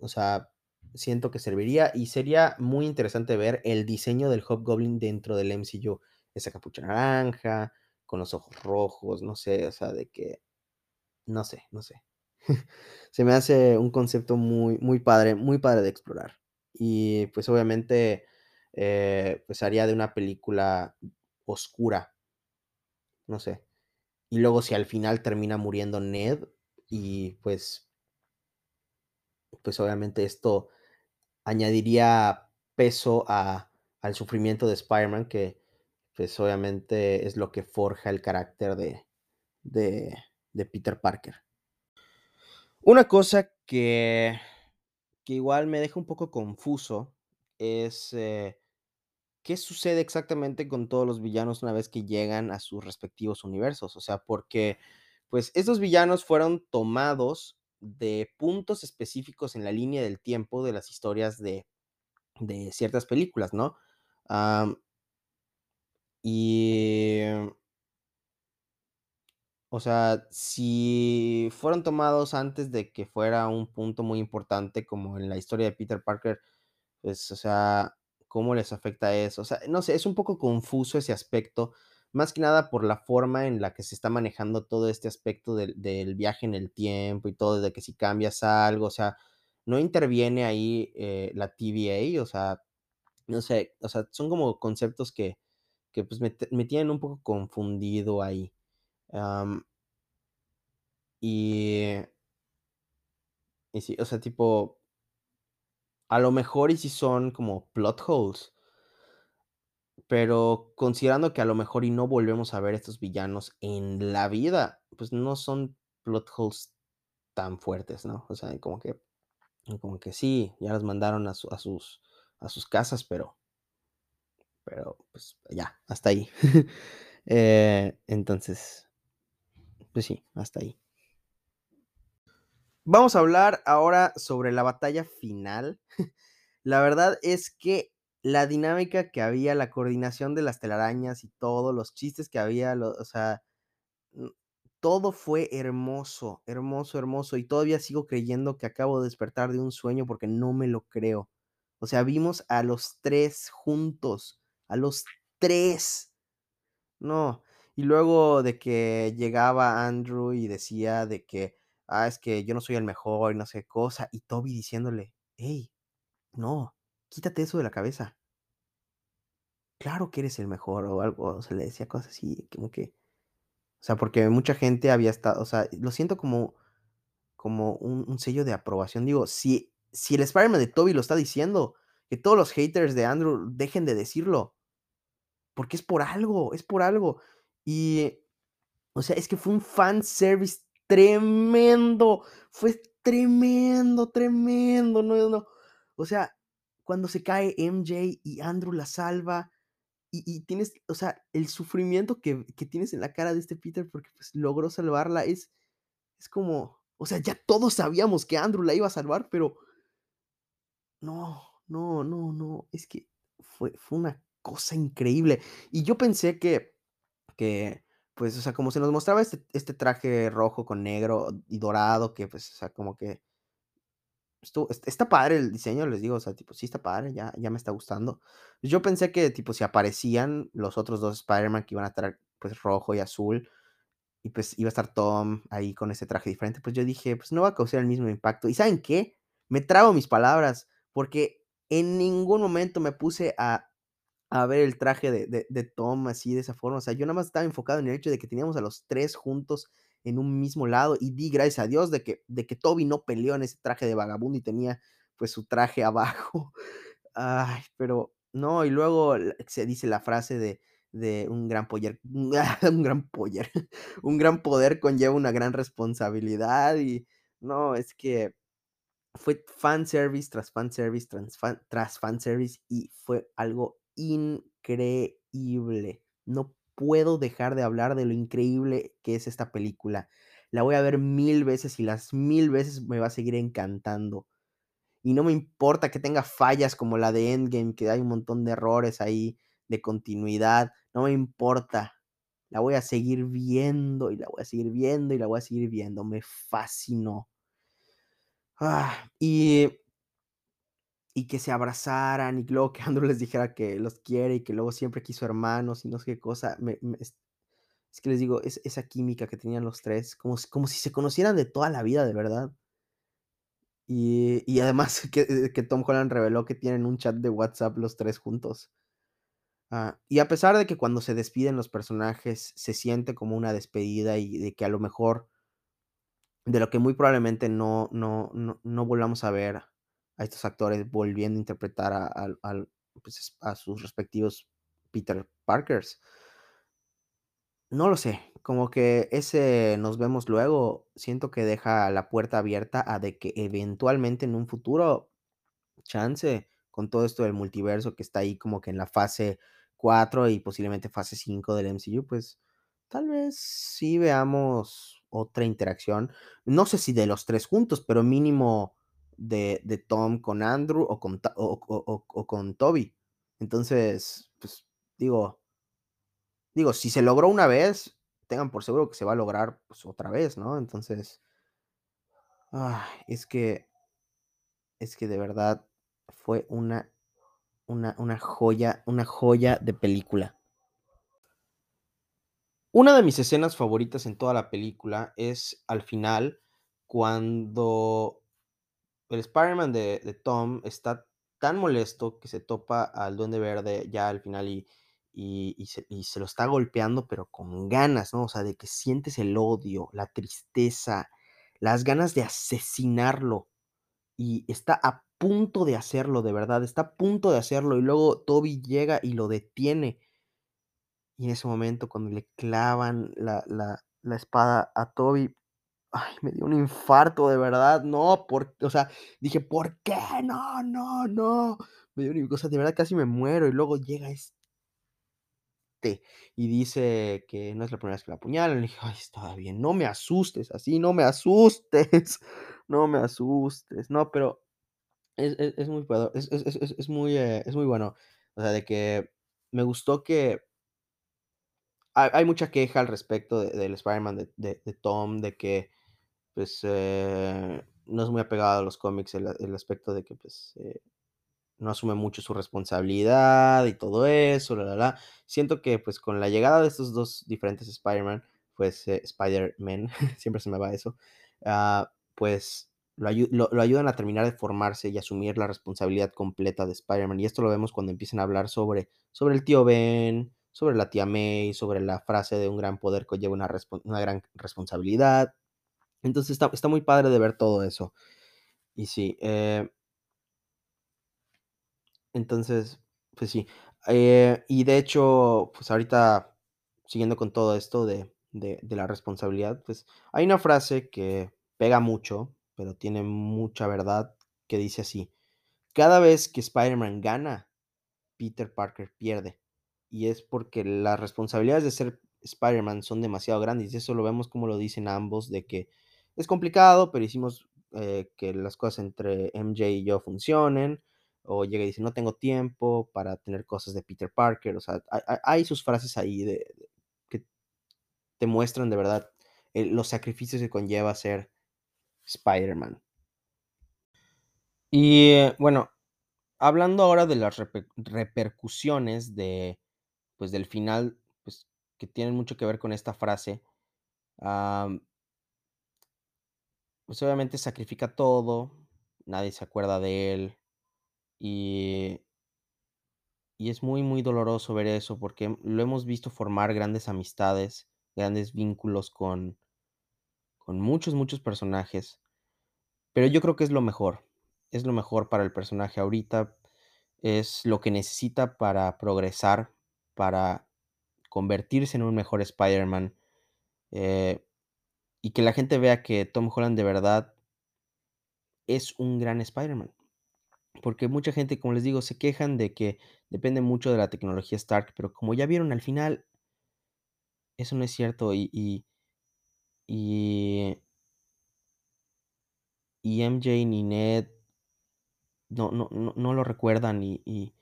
O sea, siento que serviría, y sería muy interesante ver el diseño del Hobgoblin dentro del MCU. Esa capucha naranja, con los ojos rojos, no sé, o sea, de que no sé, no sé. Se me hace un concepto muy muy padre muy padre de explorar. Y, pues, obviamente, eh, pues, haría de una película oscura. No sé. Y luego, si al final termina muriendo Ned y, pues pues, obviamente, esto añadiría peso a al sufrimiento de Spider-Man, que, pues, obviamente, es lo que forja el carácter de de de Peter Parker. Una cosa que que igual me deja un poco confuso es, eh, ¿qué sucede exactamente con todos los villanos una vez que llegan a sus respectivos universos? O sea, porque, pues, estos villanos fueron tomados de puntos específicos en la línea del tiempo de las historias de de ciertas películas, ¿no? Y o sea, si fueron tomados antes de que fuera un punto muy importante, como en la historia de Peter Parker, pues, o sea, ¿cómo les afecta eso? O sea, no sé, es un poco confuso ese aspecto, más que nada por la forma en la que se está manejando todo este aspecto del del viaje en el tiempo y todo, de que si cambias algo, o sea, no interviene ahí, eh, la TVA, o sea, no sé, o sea, son como conceptos que que, pues, me me tienen un poco confundido ahí, y y sí, o sea, tipo a lo mejor y sí son como plot holes pero considerando que a lo mejor y no volvemos a ver estos villanos en la vida, pues, no son plot holes tan fuertes, ¿no? O sea, como que como que sí, ya los mandaron a su a sus a sus casas, pero pero, pues, ya, hasta ahí. Eh, entonces, pues sí, hasta ahí. Vamos a hablar ahora sobre la batalla final. La verdad es que la dinámica que había, la coordinación de las telarañas y todos los chistes que había, o sea, mm, todo fue hermoso, hermoso, hermoso, y todavía sigo creyendo que acabo de despertar de un sueño porque no me lo creo. O sea, vimos a los 3 juntos, a los 3. No, Y luego de que llegaba Andrew y decía de que, ah, es que yo no soy el mejor y no sé cosa, y Toby diciéndole, hey, no, quítate eso de la cabeza. Claro que eres el mejor o algo, o sea, le decía cosas así, como que, o sea, porque mucha gente había estado, o sea, lo siento como, como un, un sello de aprobación. Digo, si, si el Spider-Man de Toby lo está diciendo, que todos los haters de Andrew dejen de decirlo, porque es por algo, es por algo. Y, o sea, es que fue un fan service tremendo, fue tremendo, tremendo, no, no. O sea, cuando se cae MJ y Andrew la salva, y, y tienes, o sea, el sufrimiento que, que, tienes en la cara de este Peter porque pues logró salvarla, es, es como, o sea, ya todos sabíamos que Andrew la iba a salvar, pero no, no, no, no, es que fue, fue una cosa increíble. Y yo pensé que, que, pues, o sea, como se nos mostraba este, este traje rojo con negro y dorado, que pues, o sea, como que Estuvo, está padre el diseño, les digo, o sea, tipo, sí está padre, ya, ya me está gustando. Yo pensé que, tipo, si aparecían los otros dos Spider-Man que iban a estar, pues, rojo y azul, y pues iba a estar Tom ahí con ese traje diferente, pues yo dije, pues no va a causar el mismo impacto. ¿Y saben qué? Me trago mis palabras, porque en ningún momento me puse a, a ver el traje de, de, de Tom así, de esa forma. O sea, yo nada más estaba enfocado en el hecho de que teníamos a los tres juntos en un mismo lado y di gracias a Dios de que, de que Toby no peleó en ese traje de vagabundo y tenía pues su traje abajo. Ay, pero no, y luego se dice la frase de, de un gran poder, un gran poder, un gran poder conlleva una gran responsabilidad y no, es que fue fan service tras fan service tras fan, tras y fue algo increíble. No puedo dejar de hablar de lo increíble que es esta película. La voy a ver mil veces y las mil veces me va a seguir encantando. Y no me importa que tenga fallas como la de Endgame, que hay un montón de errores ahí de continuidad. No me importa. La voy a seguir viendo y la voy a seguir viendo y la voy a seguir viendo. Me fascinó. Ah, y y que se abrazaran y luego que Andrew les dijera que los quiere y que luego siempre quiso hermanos y no sé qué cosa. Es, que les digo, es, esa química que tenían los tres, como, como si se conocieran de toda la vida, de verdad. Y, y además que, que, Tom Holland reveló que tienen un chat de WhatsApp los tres juntos. Uh, y a pesar de que cuando se despiden los personajes se siente como una despedida y de que a lo mejor, de lo que muy probablemente no, no, no, no volvamos a ver a estos actores volviendo a interpretar a, pues, a sus respectivos Peter Parkers. No lo sé, como que ese nos vemos luego, siento que deja la puerta abierta a de que eventualmente en un futuro, chance, con todo esto del multiverso que está ahí como que en la fase 4 y posiblemente fase 5 del MCU, pues tal vez sí veamos otra interacción. No sé si de los tres juntos, pero mínimo de, de Tom con Andrew o con, o, o, o, con Toby. Entonces, pues digo, digo, si se logró una vez, tengan por seguro que se va a lograr pues, otra vez, ¿no? Entonces, ah, es que, es que de verdad fue una, una, una joya, una joya de película. Una de mis escenas favoritas en toda la película es al final, cuando el Spider-Man de, de, Tom está tan molesto que se topa al Duende Verde ya al final y, y, y, se, y, se, lo está golpeando, pero con ganas, ¿no? O sea, de que sientes el odio, la tristeza, las ganas de asesinarlo. Y está a punto de hacerlo, de verdad, está a punto de hacerlo. Y luego Toby llega y lo detiene. Y en ese momento, cuando le clavan la, la, la espada a Toby, Ay, me dio un infarto, de verdad, no, por, o sea, dije, ¿por qué? No, no, no. Me dio una cosa, de verdad casi me muero. Y luego llega este y dice que no es la primera vez que la apuñalan. Le dije, ay, está bien, no me asustes, así, no me asustes, no me asustes. No, pero es, es, es muy, es, es, muy, eh, es muy bueno. O sea, de que me gustó que hay, mucha queja al respecto del de, de Spider-Man de, de, de Tom, de que pues eh, no es muy apegado a los cómics el, el aspecto de que pues eh, no asume mucho su responsabilidad y todo eso, la, la, la. Siento que pues con la llegada de estos dos diferentes Spider-Man, pues eh, Spider-Man, siempre se me va eso, uh, pues lo, lo, lo, ayudan a terminar de formarse y asumir la responsabilidad completa de Spider-Man. Y esto lo vemos cuando empiezan a hablar sobre, sobre el tío Ben, sobre la tía May, sobre la frase de un gran poder que lleva una gran responsabilidad. Entonces está, está, muy padre de ver todo eso. Y sí, eh, entonces, pues sí. Eh, y de hecho, pues ahorita, siguiendo con todo esto de, de, de, la responsabilidad, pues hay una frase que pega mucho, pero tiene mucha verdad, que dice así, cada vez que Spider-Man gana, Peter Parker pierde. Y es porque las responsabilidades de ser Spider-Man son demasiado grandes. Y eso lo vemos como lo dicen ambos, de que es complicado, pero hicimos eh, que las cosas entre MJ y yo funcionen o llega y dice, no tengo tiempo para tener cosas de Peter Parker, o sea, hay, sus frases ahí de, que te muestran de verdad el, los sacrificios que conlleva ser Spider-Man. Y eh, bueno, hablando ahora de las reper repercusiones de, pues, del final, pues, que tienen mucho que ver con esta frase, pues obviamente sacrifica todo, nadie se acuerda de él, y, y es muy, muy doloroso ver eso porque lo hemos visto formar grandes amistades, grandes vínculos con, con muchos, muchos personajes. Pero yo creo que es lo mejor. Es lo mejor para el personaje ahorita. Es lo que necesita para progresar, para convertirse en un mejor Spider-Man. Eh, y que la gente vea que Tom Holland de verdad es un gran Spider-Man. Porque mucha gente, como les digo, se quejan de que depende mucho de la tecnología Stark, pero como ya vieron al final, eso no es cierto. Y, y, y, y MJ ni Ned no, no, no, no lo recuerdan. Y, y,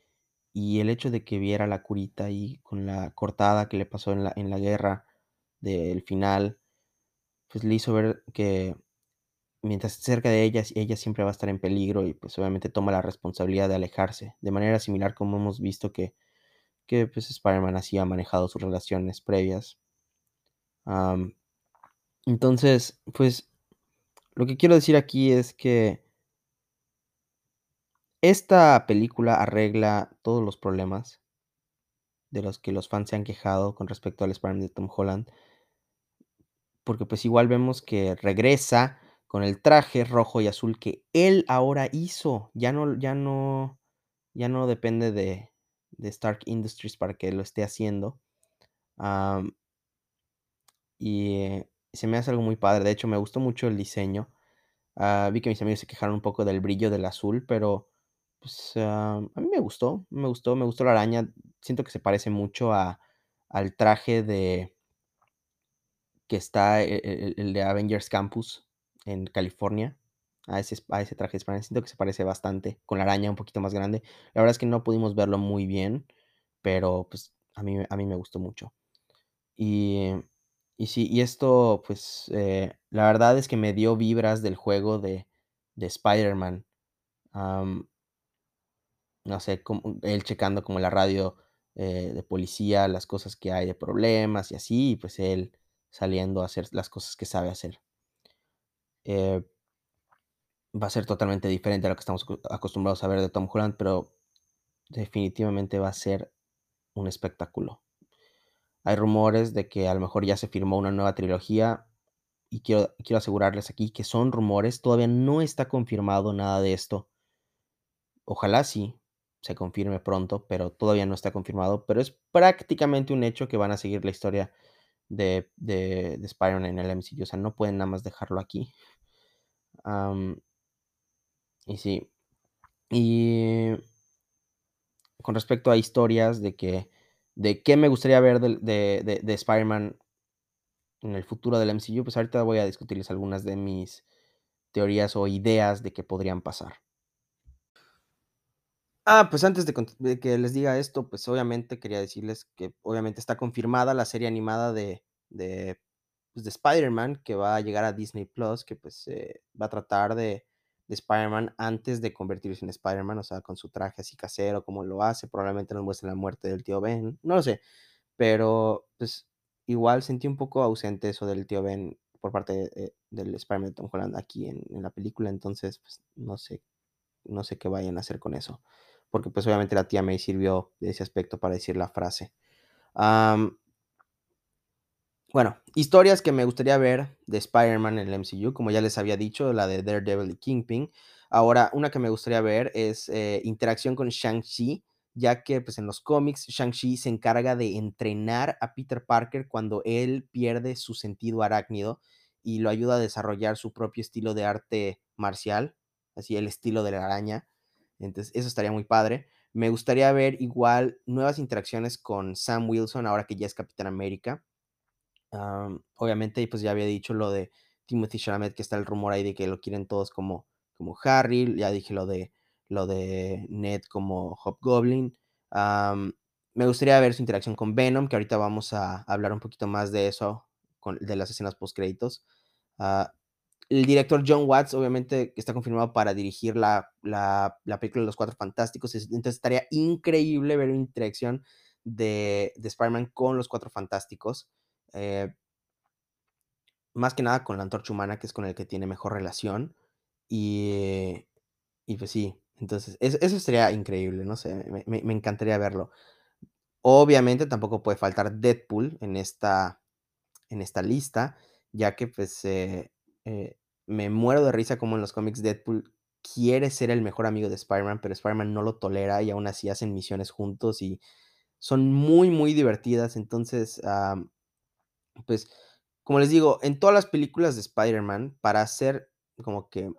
y, el hecho de que viera la curita y con la cortada que le pasó en la, en la guerra del final, pues le hizo ver que mientras cerca de ella, ella siempre va a estar en peligro y pues obviamente toma la responsabilidad de alejarse, de manera similar como hemos visto que, que pues Spider-Man así ha manejado sus relaciones previas. Entonces, pues lo que quiero decir aquí es que esta película arregla todos los problemas de los que los fans se han quejado con respecto al Spider-Man de Tom Holland. Porque pues igual vemos que regresa con el traje rojo y azul que él ahora hizo. Ya no, ya no, ya no depende de, de Stark Industries para que lo esté haciendo. Y se me hace algo muy padre. De hecho, me gustó mucho el diseño. Uh, vi que mis amigos se quejaron un poco del brillo del azul, pero pues uh, a mí me gustó, me gustó, me gustó la araña. Siento que se parece mucho a, al traje de que está el, el, el de Avengers Campus en California. A ese, a ese traje de Spider-Man. Siento que se parece bastante, con la araña un poquito más grande. La verdad es que no pudimos verlo muy bien, pero pues a mí, a mí me gustó mucho. Y, y sí, y esto, pues, eh, la verdad es que me dio vibras del juego de, de Spider-Man. No sé, como, él checando como la radio eh, de policía, las cosas que hay de problemas y así, pues él saliendo a hacer las cosas que sabe hacer. Eh, va a ser totalmente diferente a lo que estamos acostumbrados a ver de Tom Holland, pero definitivamente va a ser un espectáculo. Hay rumores de que a lo mejor ya se firmó una nueva trilogía y quiero, quiero asegurarles aquí que son rumores, todavía no está confirmado nada de esto. Ojalá sí se confirme pronto, pero todavía no está confirmado, pero es prácticamente un hecho que van a seguir la historia de, de, de Spider-Man en el MCU, o sea, no pueden nada más dejarlo aquí. Y sí. Y con respecto a historias de que de qué me gustaría ver de, de, de Spider-Man en el futuro del MCU, pues ahorita voy a discutirles algunas de mis teorías o ideas de que podrían pasar. Ah, pues antes de, de, que les diga esto, pues obviamente quería decirles que obviamente está confirmada la serie animada de, de, pues de Spider-Man que va a llegar a Disney Plus, que pues eh, va a tratar de de Spider-Man antes de convertirse en Spider-Man, o sea, con su traje así casero, como lo hace, probablemente nos muestre la muerte del tío Ben, no lo sé, pero pues igual sentí un poco ausente eso del tío Ben por parte eh, del Spider-Man de Tom Holland aquí en, en la película, entonces pues no sé, no sé qué vayan a hacer con eso, porque pues obviamente la tía May sirvió de ese aspecto para decir la frase. Bueno, historias que me gustaría ver de Spider-Man en el MCU, como ya les había dicho, la de Daredevil y Kingpin. Ahora, una que me gustaría ver es eh, interacción con Shang-Chi, ya que pues, en los cómics Shang-Chi se encarga de entrenar a Peter Parker cuando él pierde su sentido arácnido y lo ayuda a desarrollar su propio estilo de arte marcial, así el estilo de la araña. Entonces, eso estaría muy padre. Me gustaría ver igual nuevas interacciones con Sam Wilson, ahora que ya es Capitán América. Am, obviamente, pues ya había dicho lo de Timothy Chalamet, que está el rumor ahí de que lo quieren todos como, como Harry. Ya dije lo de, lo de Ned como Hobgoblin. Me gustaría ver su interacción con Venom, que ahorita vamos a hablar un poquito más de eso, con, de las escenas post-créditos. Ah, el director John Watts, obviamente, está confirmado para dirigir la, la, la película de los Cuatro Fantásticos. Entonces estaría increíble ver una interacción de, de Spider-Man con los Cuatro Fantásticos. Eh, más que nada con la antorcha humana, que es con el que tiene mejor relación. Y, y pues sí, entonces eso, eso sería increíble, no sé, me, encantaría verlo. Obviamente tampoco puede faltar Deadpool en esta, en esta lista, ya que pues eh, eh, me muero de risa como en los cómics Deadpool quiere ser el mejor amigo de Spider-Man, pero Spider-Man no lo tolera y aún así hacen misiones juntos y son muy, muy divertidas. Entonces, pues, como les digo, en todas las películas de Spider-Man, para hacer como que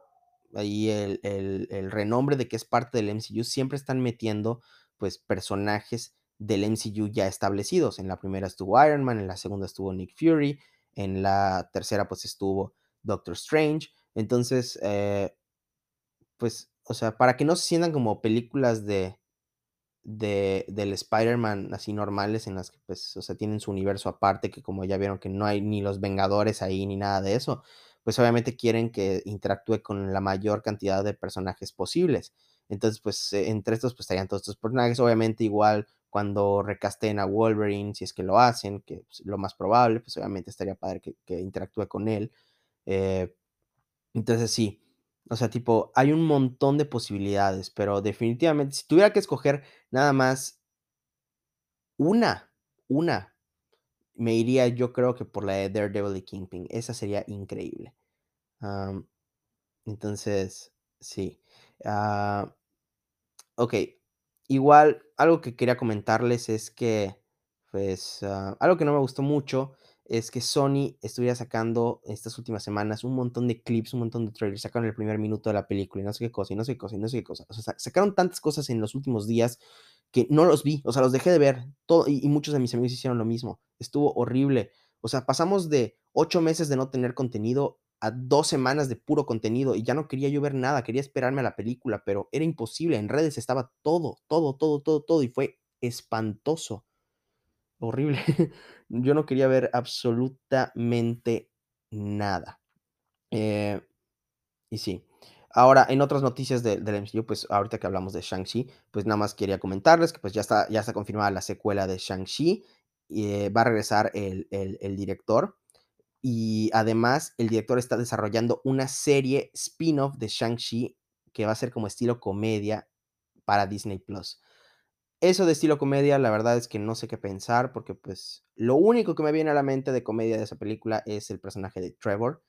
ahí el, el- el renombre de que es parte del MCU, siempre están metiendo pues personajes del MCU ya establecidos. En la primera estuvo Iron Man, en la segunda estuvo Nick Fury, en la tercera pues estuvo Doctor Strange. Entonces, eh, pues, o sea, para que no se sientan como películas de, de, del Spider-Man así normales en las que pues, o sea, tienen su universo aparte, que como ya vieron que no hay ni los Vengadores ahí ni nada de eso, pues obviamente quieren que interactúe con la mayor cantidad de personajes posibles. Entonces, pues eh, entre estos pues estarían todos estos personajes, obviamente igual cuando recasten a Wolverine, si es que lo hacen, que es lo más probable, pues obviamente estaría padre que, que interactúe con él. Eh, entonces sí, o sea, tipo, hay un montón de posibilidades, pero definitivamente, si tuviera que escoger nada más una, una, me iría yo creo que por la de Daredevil y Kingpin. Esa sería increíble. Entonces, sí. Ah, ok. Igual, algo que quería comentarles es que, pues, ah, algo que no me gustó mucho es que Sony estuviera sacando estas últimas semanas un montón de clips, un montón de trailers. Sacaron el primer minuto de la película y no sé qué cosa, y no sé qué cosa, y no sé qué cosa. O sea, sa- sacaron tantas cosas en los últimos días que no los vi, o sea, los dejé de ver. Todo, y, y muchos de mis amigos hicieron lo mismo. Estuvo horrible. O sea, pasamos de ocho meses de no tener contenido a dos semanas de puro contenido y ya no quería yo ver nada, quería esperarme a la película, pero era imposible. En redes estaba todo, todo, todo, todo, todo y fue espantoso, horrible. Yo no quería ver absolutamente nada. Eh, y sí. Ahora, en otras noticias de, del MCU, pues ahorita que hablamos de Shang-Chi, pues nada más quería comentarles que pues ya está, ya está confirmada la secuela de Shang-Chi. eh, va a regresar el, el- el director. Y además, el director está desarrollando una serie spin-off de Shang-Chi que va a ser como estilo comedia para Disney Plus. Eso de estilo comedia, la verdad es que no sé qué pensar, porque pues lo único que me viene a la mente de comedia de esa película es el personaje de Trevor.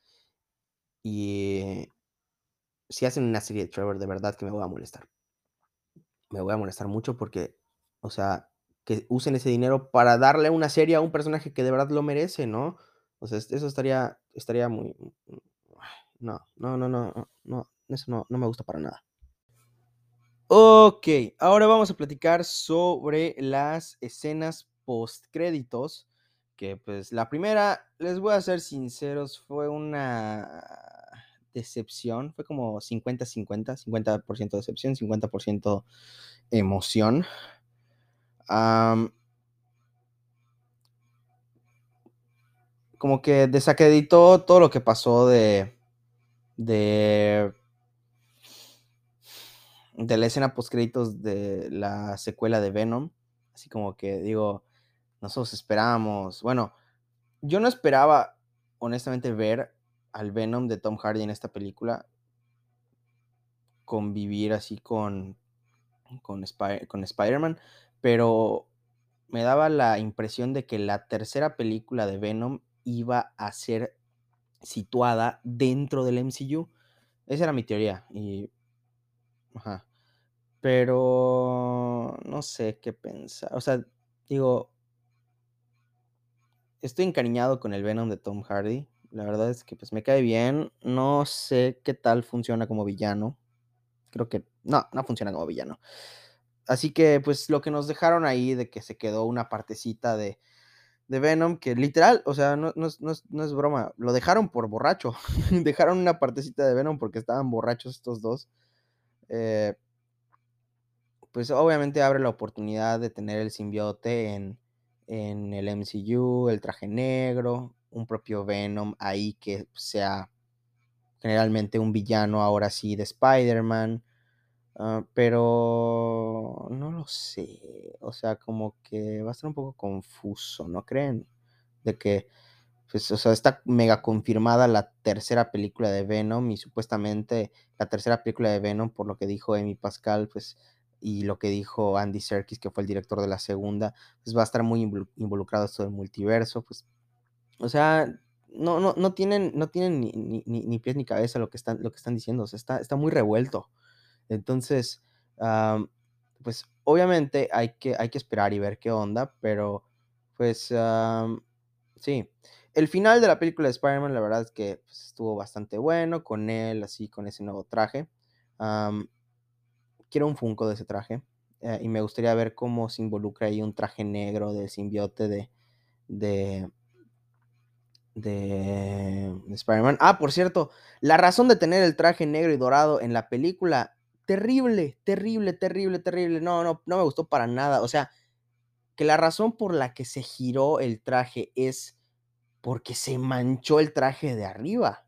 Y si hacen una serie de Trevor, de verdad que me voy a molestar. Me voy a molestar mucho porque, o sea, que usen ese dinero para darle una serie a un personaje que de verdad lo merece, ¿no? O sea, es- eso estaría, estaría muy... No, no, no, no, no, eso no, no me gusta para nada. Ok, ahora vamos a platicar sobre las escenas post créditos. Que pues la primera, les voy a ser sinceros, fue una decepción. Fue como 50-50, 50%, decepción, 50% emoción. Como que desacreditó todo lo que pasó de, de de la escena post créditos de la secuela de Venom. Así como que digo, nosotros esperábamos, bueno, yo no esperaba honestamente ver al Venom de Tom Hardy en esta película convivir así con, con, con Spider-Man, pero me daba la impresión de que la tercera película de Venom iba a ser situada dentro del MCU. Esa era mi teoría. Y. Ajá. Pero. No sé qué pensar. O sea, digo. Estoy encariñado con el Venom de Tom Hardy. La verdad es que pues me cae bien. No sé qué tal funciona como villano. Creo que. No, no funciona como villano. Así que, pues, lo que nos dejaron ahí de que se quedó una partecita de, de Venom, que literal, o sea, no, es, broma, lo dejaron por borracho. dejaron una partecita de Venom porque estaban borrachos estos dos. Eh, pues obviamente abre la oportunidad de tener el simbiote en, en el MCU, el traje negro, un propio Venom ahí que sea generalmente un villano ahora sí de Spider-Man. Ah, pero no lo sé. O sea, como que va a ser un poco confuso, ¿no creen? De que, pues, o sea, está mega confirmada la tercera película de Venom y supuestamente la tercera película de Venom, por lo que dijo Amy Pascal, pues, y lo que dijo Andy Serkis, que fue el director de la segunda, pues va a estar muy involucrado esto del multiverso, pues, o sea, no, no, no tienen, no tienen ni, ni, ni, pies ni cabeza lo que están, lo que están diciendo, o sea, está, está muy revuelto. Entonces, pues obviamente hay que, hay que esperar y ver qué onda, pero pues sí. El final de la película de Spider-Man, la verdad es que pues, estuvo bastante bueno con él, así con ese nuevo traje. quiero un Funko de ese traje eh, y me gustaría ver cómo se involucra ahí un traje negro del simbiote de, de, de, de Spider-Man. Ah, por cierto, la razón de tener el traje negro y dorado en la película terrible, terrible, terrible, terrible. No, no, no me gustó para nada. O sea, que la razón por la que se giró el traje es porque se manchó el traje de arriba.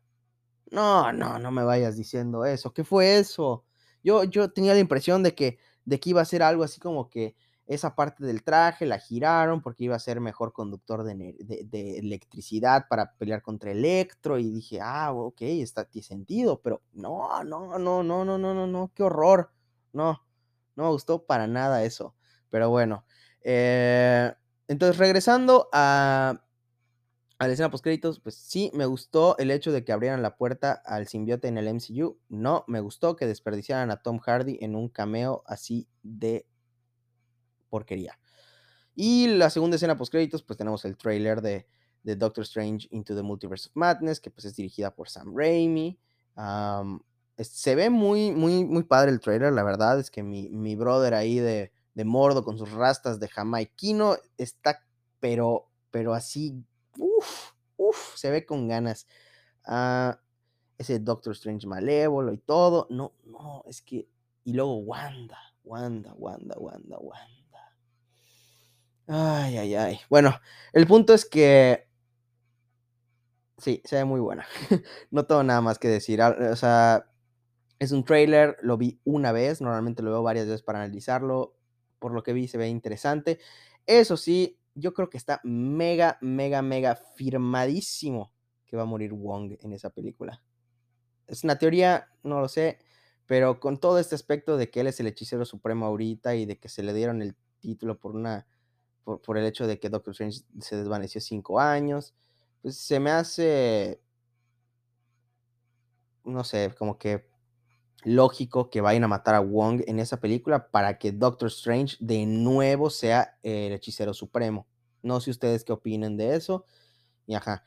No, no, no me vayas diciendo eso. ¿Qué fue eso? Yo, yo tenía la impresión de que, de que iba a ser algo así como que esa parte del traje la giraron porque iba a ser mejor conductor de, electricidad para pelear contra Electro y dije, ah, ok, está, tiene sentido, pero no, no, no, no, no, no, no, no, qué horror, no, no me gustó para nada eso, pero bueno, eh, entonces regresando a, a la escena post créditos, pues sí, me gustó el hecho de que abrieran la puerta al simbiote en el MCU, no, me gustó que desperdiciaran a Tom Hardy en un cameo así de porquería. Y la segunda escena post créditos, pues tenemos el trailer de, Doctor Strange Into the Multiverse of Madness, que pues es dirigida por Sam Raimi. se ve muy, muy, muy padre el trailer, la verdad es que mi, brother ahí de, de, Mordo con sus rastas de Jamaiquino está, pero, pero así, uff, uff, se ve con ganas. Ah, ese Doctor Strange malévolo y todo, no, no, es que, y luego Wanda, Wanda, Wanda, Wanda, Wanda. Ay, ay, ay. Bueno, el punto es que sí, se ve muy buena. no tengo nada más que decir. Ah, o sea, es un trailer, lo vi una vez, normalmente lo veo varias veces para analizarlo. Por lo que vi, se ve interesante. Eso sí, yo creo que está mega, mega, mega firmadísimo que va a morir Wong en esa película. Es una teoría, no lo sé, pero con todo este aspecto de que él es el hechicero supremo ahorita y de que se le dieron el título por una por, el hecho de que Doctor Strange se desvaneció cinco años, pues se me hace, no sé, como que lógico que vayan a matar a Wong en esa película para que Doctor Strange de nuevo sea el hechicero supremo. No sé ustedes qué opinen de eso. Y ajá.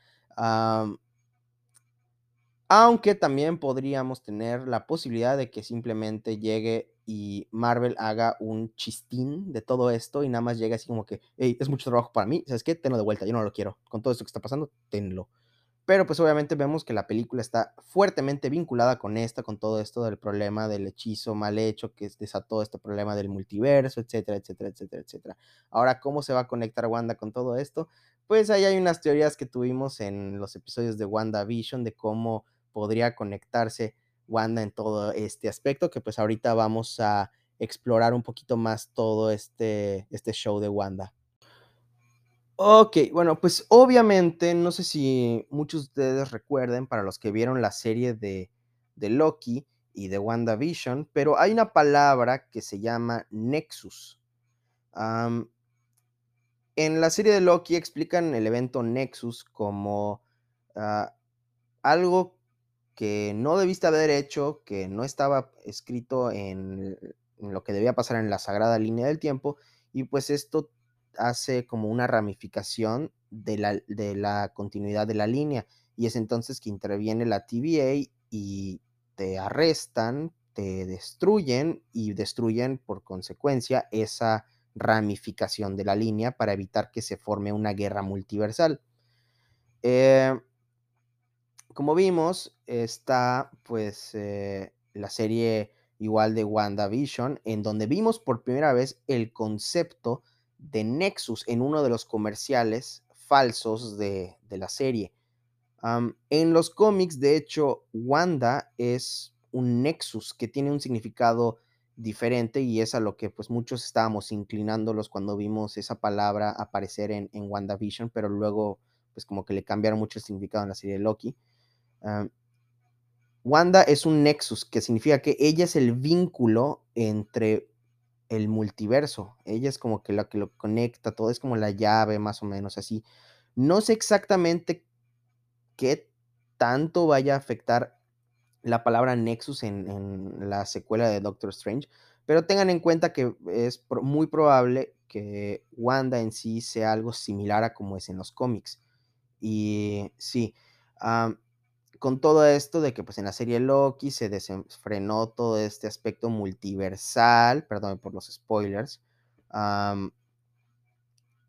aunque también podríamos tener la posibilidad de que simplemente llegue y Marvel haga un chistín de todo esto y nada más llegue así como que, hey, es mucho trabajo para mí, ¿sabes qué? Tenlo de vuelta, yo no lo quiero. Con todo esto que está pasando, tenlo. Pero pues obviamente vemos que la película está fuertemente vinculada con esta, con todo esto del problema del hechizo mal hecho que desató este problema del multiverso, etcétera, etcétera, etcétera, etcétera. Ahora, ¿cómo se va a conectar Wanda con todo esto? Pues ahí hay unas teorías que tuvimos en los episodios de WandaVision de cómo podría conectarse Wanda en todo este aspecto, que pues ahorita vamos a explorar un poquito más todo este, este show de Wanda. Ok, bueno, pues obviamente, no sé si muchos de ustedes recuerden, para los que vieron la serie de, de Loki y de WandaVision, pero hay una palabra que se llama Nexus. en la serie de Loki explican el evento Nexus como uh, algo que no debiste haber hecho, que no estaba escrito en, lo que debía pasar en la sagrada línea del tiempo, y pues esto hace como una ramificación de la, de la continuidad de la línea, y es entonces que interviene la TVA y te arrestan, te destruyen y destruyen por consecuencia esa ramificación de la línea para evitar que se forme una guerra multiversal. Eh, como vimos, está pues eh, la serie igual de WandaVision, en donde vimos por primera vez el concepto de Nexus en uno de los comerciales falsos de, de la serie. En los cómics, de hecho, Wanda es un Nexus que tiene un significado diferente y es a lo que pues muchos estábamos inclinándolos cuando vimos esa palabra aparecer en, en WandaVision, pero luego pues como que le cambiaron mucho el significado en la serie de Loki. Wanda es un nexus, que significa que ella es el vínculo entre el multiverso. Ella es como que la que lo conecta, todo es como la llave, más o menos así. No sé exactamente qué tanto vaya a afectar la palabra Nexus en, en, la secuela de Doctor Strange, pero tengan en cuenta que es muy probable que Wanda en sí sea algo similar a como es en los cómics. Y sí, con todo esto de que pues en la serie Loki se desenfrenó todo este aspecto multiversal, perdón por los spoilers, um,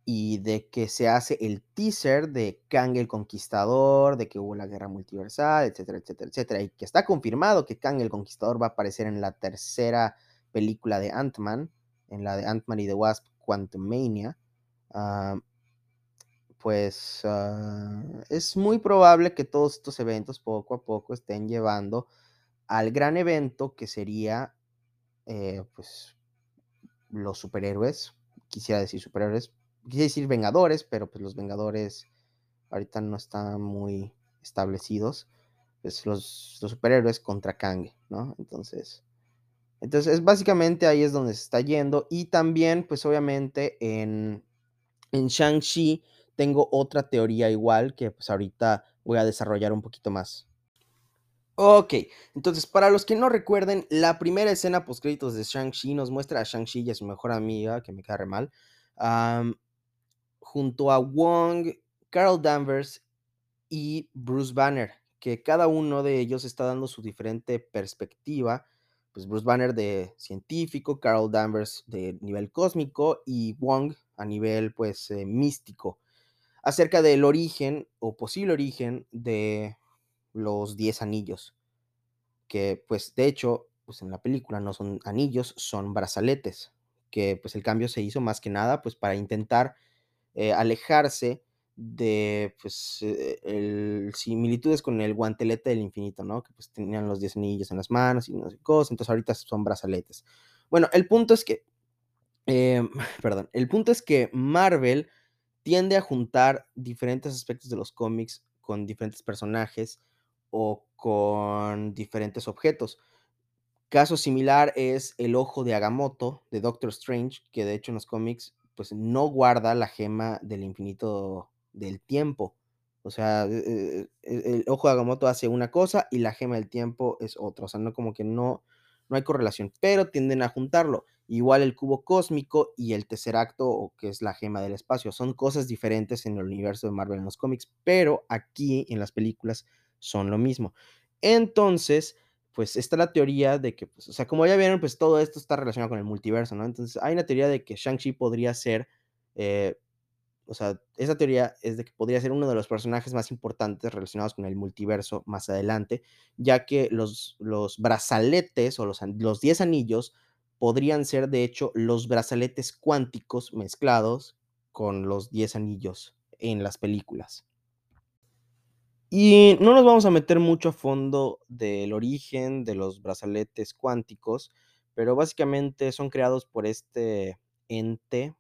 y de que se hace el teaser de Kang el Conquistador, de que hubo la guerra multiversal, etcétera, etcétera, etcétera, y que está confirmado que Kang el Conquistador va a aparecer en la tercera película de Ant-Man, en la de Ant-Man y the Wasp, Quantumania. Uh, pues uh, es muy probable que todos estos eventos poco a poco estén llevando al gran evento que sería, eh, pues, los superhéroes, quisiera decir superhéroes, quisiera decir Vengadores, pero pues los Vengadores ahorita no están muy establecidos. Pues los, superhéroes contra Kang, ¿no? Entonces, entonces básicamente ahí es donde se está yendo. Y también, pues obviamente en, en Shang-Chi tengo otra teoría igual que pues ahorita voy a desarrollar un poquito más. Ok, entonces para los que no recuerden, la primera escena post créditos de Shang-Chi nos muestra a Shang-Chi y a su mejor amiga, que me cae re mal, junto a Wong, Carol Danvers y Bruce Banner, que cada uno de ellos está dando su diferente perspectiva. Pues Bruce Banner de científico, Carol Danvers de nivel cósmico y Wong a nivel pues eh, místico, acerca del origen o posible origen de los 10 anillos, que pues de hecho pues en la película no son anillos, son brazaletes, que pues el cambio se hizo más que nada pues para intentar eh, alejarse de pues eh, similitudes con el guantelete del infinito, ¿no? Que pues tenían los 10 anillos en las manos y no sé cosas, entonces ahorita son brazaletes. Bueno, el punto es que, eh, perdón, el punto es que Marvel tiende a juntar diferentes aspectos de los cómics con diferentes personajes o con diferentes objetos. Caso similar es el ojo de Agamotto de Doctor Strange, que de hecho en los cómics pues no guarda la gema del infinito del tiempo. O sea, e, e, e, el ojo de Agamotto hace una cosa y la gema del tiempo es otra. O sea, no como que no, no hay correlación, pero tienden a juntarlo. Igual el cubo cósmico y el tesseracto, o que es la gema del espacio, son cosas diferentes en el universo de Marvel en los cómics, pero aquí en las películas son lo mismo. Entonces, pues está la teoría de que, pues, o sea, como ya vieron, pues todo esto está relacionado con el multiverso, ¿no? Entonces hay una teoría de que Shang-Chi podría ser, eh, o sea, esa teoría es de que podría ser uno de los personajes más importantes relacionados con el multiverso más adelante, ya que los, los brazaletes o los, los 10 anillos podrían ser, de hecho, los brazaletes cuánticos mezclados con los 10 anillos en las películas. Y no nos vamos a meter mucho a fondo del origen de los brazaletes cuánticos, pero básicamente son creados por este ente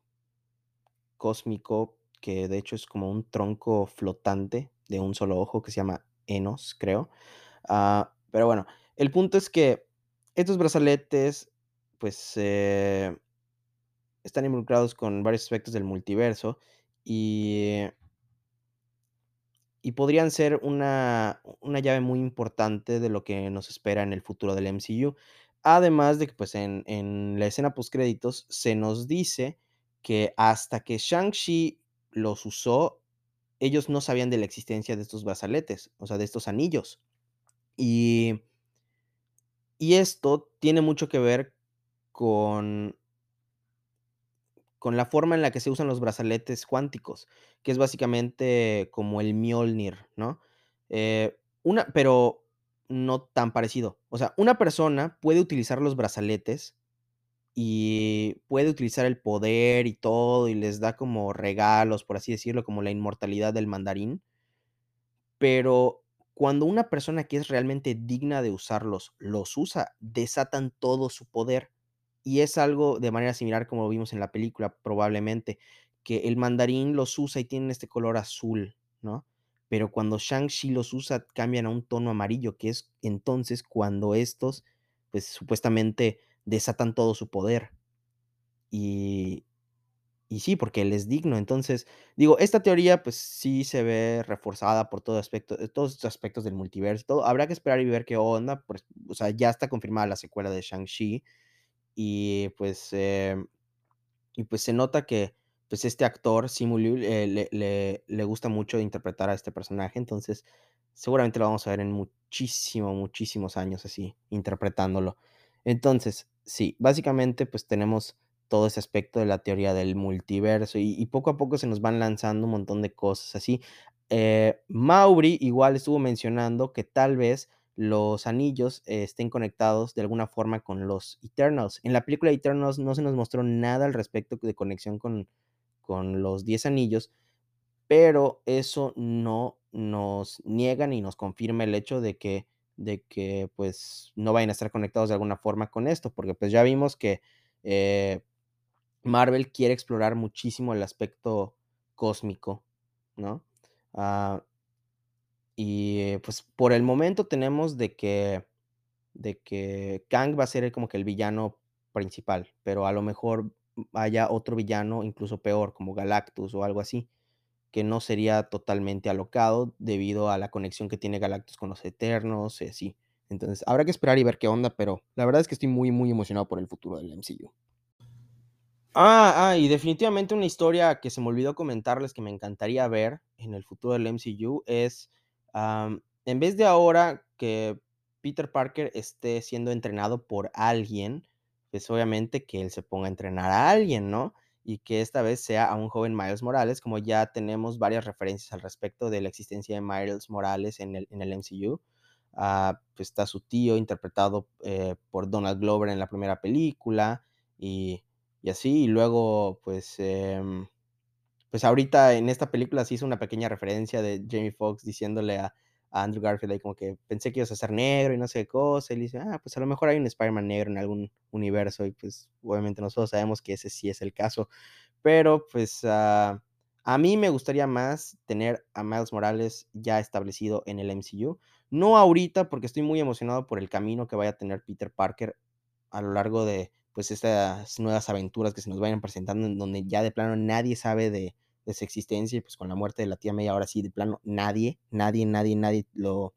cósmico que de hecho es como un tronco flotante de un solo ojo que se llama Enos, creo. Ah, pero bueno, el punto es que estos brazaletes, pues, eh, están involucrados con varios aspectos del multiverso y y podrían ser una una llave muy importante de lo que nos espera en el futuro del MCU. Además de que, pues, en en la escena postcréditos se nos dice que hasta que Shang-Chi los usó, ellos no sabían de la existencia de estos brazaletes, o sea, de estos anillos. Y y esto tiene mucho que ver con con la forma en la que se usan los brazaletes cuánticos, que es básicamente como el Mjolnir, ¿no? Eh, una pero no tan parecido. O sea, una persona puede utilizar los brazaletes y puede utilizar el poder y todo, y les da como regalos, por así decirlo, como la inmortalidad del mandarín. Pero cuando una persona que es realmente digna de usarlos, los usa, desatan todo su poder. Y es algo de manera similar como lo vimos en la película, probablemente, que el mandarín los usa y tienen este color azul, ¿no? Pero cuando Shang-Chi los usa, cambian a un tono amarillo, que es entonces cuando estos, pues supuestamente desatan todo su poder. Y, y sí, porque él es digno. Entonces, digo, esta teoría, pues sí se ve reforzada por todo aspecto, eh, todos estos aspectos del multiverso todo. Habrá que esperar y ver qué onda. Pues, o sea, ya está confirmada la secuela de Shang-Chi. Y pues, em, y pues se nota que pues este actor, Simu eh, le, le, le gusta mucho interpretar a este personaje. Entonces, seguramente lo vamos a ver en muchísimo, muchísimos años así, interpretándolo. Entonces, sí, básicamente, pues tenemos todo ese aspecto de la teoría del multiverso y, y poco a poco se nos van lanzando un montón de cosas así. Eh, Mauri igual estuvo mencionando que tal vez los anillos eh, estén conectados de alguna forma con los Eternals. En la película Eternals no se nos mostró nada al respecto de conexión con, con los 10 anillos, pero eso no nos niega ni nos confirma el hecho de que, de que pues no vayan a estar conectados de alguna forma con esto, porque pues ya vimos que eh, Marvel quiere explorar muchísimo el aspecto cósmico, ¿no? Ah, y pues por el momento tenemos de que, de que Kang va a ser como que el villano principal, pero a lo mejor haya otro villano incluso peor, como Galactus o algo así, que no sería totalmente alocado debido a la conexión que tiene Galactus con los Eternos y así. Entonces, habrá que esperar y ver qué onda, pero la verdad es que estoy muy, muy emocionado por el futuro del MCU. Ah, ah, y definitivamente una historia que se me olvidó comentarles que me encantaría ver en el futuro del MCU es, en vez de ahora que Peter Parker esté siendo entrenado por alguien, pues obviamente que él se ponga a entrenar a alguien, ¿no? Y que esta vez sea a un joven Miles Morales, como ya tenemos varias referencias al respecto de la existencia de Miles Morales en el, MCU. Ah, pues está su tío interpretado eh, por Donald Glover en la primera película y y así, y luego, pues, em, pues ahorita en esta película se hizo una pequeña referencia de Jamie Foxx diciéndole a, Andrew Garfield ahí como que pensé que ibas a ser negro y no sé qué cosa, y le dice, ah, pues a lo mejor hay un Spider-Man negro en algún universo, y pues obviamente nosotros sabemos que ese sí es el caso, pero pues ah, a mí me gustaría más tener a Miles Morales ya establecido en el MCU, no ahorita porque estoy muy emocionado por el camino que vaya a tener Peter Parker a lo largo de pues estas nuevas aventuras que se nos vayan presentando en donde ya de plano nadie sabe de, de su existencia y pues con la muerte de la tía May ahora sí de plano nadie, nadie, nadie, nadie lo,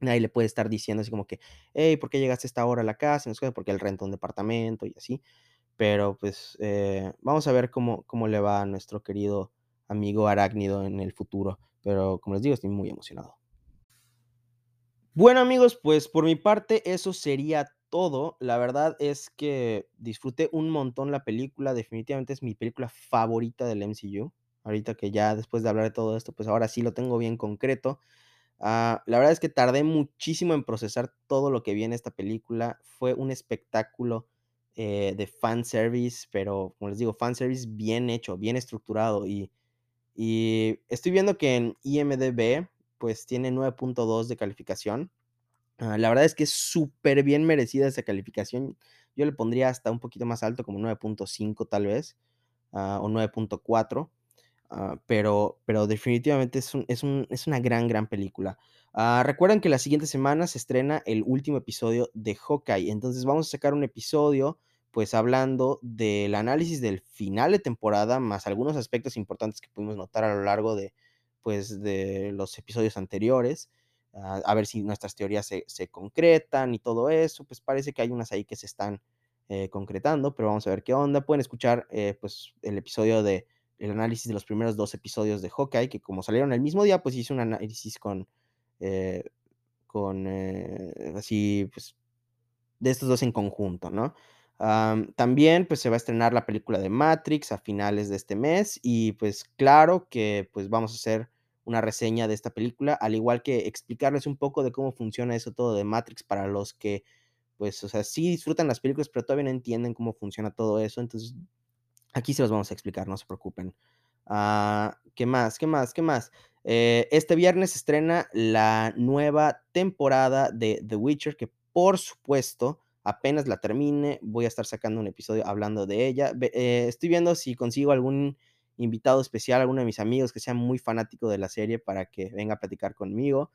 nadie le puede estar diciendo así como que, hey, ¿por qué llegaste a esta hora a la casa? Porque él renta un departamento y así. Pero pues eh, vamos a ver cómo, cómo le va a nuestro querido amigo Arácnido en el futuro. Pero como les digo, estoy muy emocionado. Bueno amigos, pues por mi parte eso sería todo. La verdad es que disfruté un montón la película, definitivamente es mi película favorita del MCU. Ahorita que ya después de hablar de todo esto, pues ahora sí lo tengo bien concreto. Ah, la verdad es que tardé muchísimo en procesar todo lo que vi en esta película. Fue un espectáculo eh, de fanservice, pero como les digo, fanservice bien hecho, bien estructurado. Y, y estoy viendo que en IMDB pues tiene 9.2 de calificación. Ah, la verdad es que es súper bien merecida esa calificación. Yo le pondría hasta un poquito más alto, como 9.5 tal vez, ah, o 9.4. Ah, pero, pero definitivamente es, un, es, un, es, una gran, gran película. Recuerden que la siguiente semana se estrena el último episodio de Hawkeye. Entonces vamos a sacar un episodio pues hablando del análisis del final de temporada, más algunos aspectos importantes que pudimos notar a lo largo de, pues, de los episodios anteriores, a ver si nuestras teorías se, se, concretan y todo eso, pues parece que hay unas ahí que se están eh, concretando, pero vamos a ver qué onda. Pueden escuchar eh, pues el episodio de el análisis de los primeros dos episodios de Hawkeye, que como salieron el mismo día, pues hice un análisis con, eh, con así, pues, de estos dos en conjunto, ¿no? También, pues, se va a estrenar la película de Matrix a finales de este mes y, pues, claro que, pues, vamos a hacer una reseña de esta película, al igual que explicarles un poco de cómo funciona eso todo de Matrix para los que, pues, o sea, sí disfrutan las películas, pero todavía no entienden cómo funciona todo eso, entonces Aquí se los vamos a explicar, no se preocupen. Uh, ¿Qué más? ¿Qué más? ¿Qué más? Eh, este viernes estrena la nueva temporada de The Witcher, que por supuesto, apenas la termine, voy a estar sacando un episodio hablando de ella. Eh, estoy viendo si consigo algún invitado especial, alguno de mis amigos que sea muy fanático de la serie para que venga a platicar conmigo.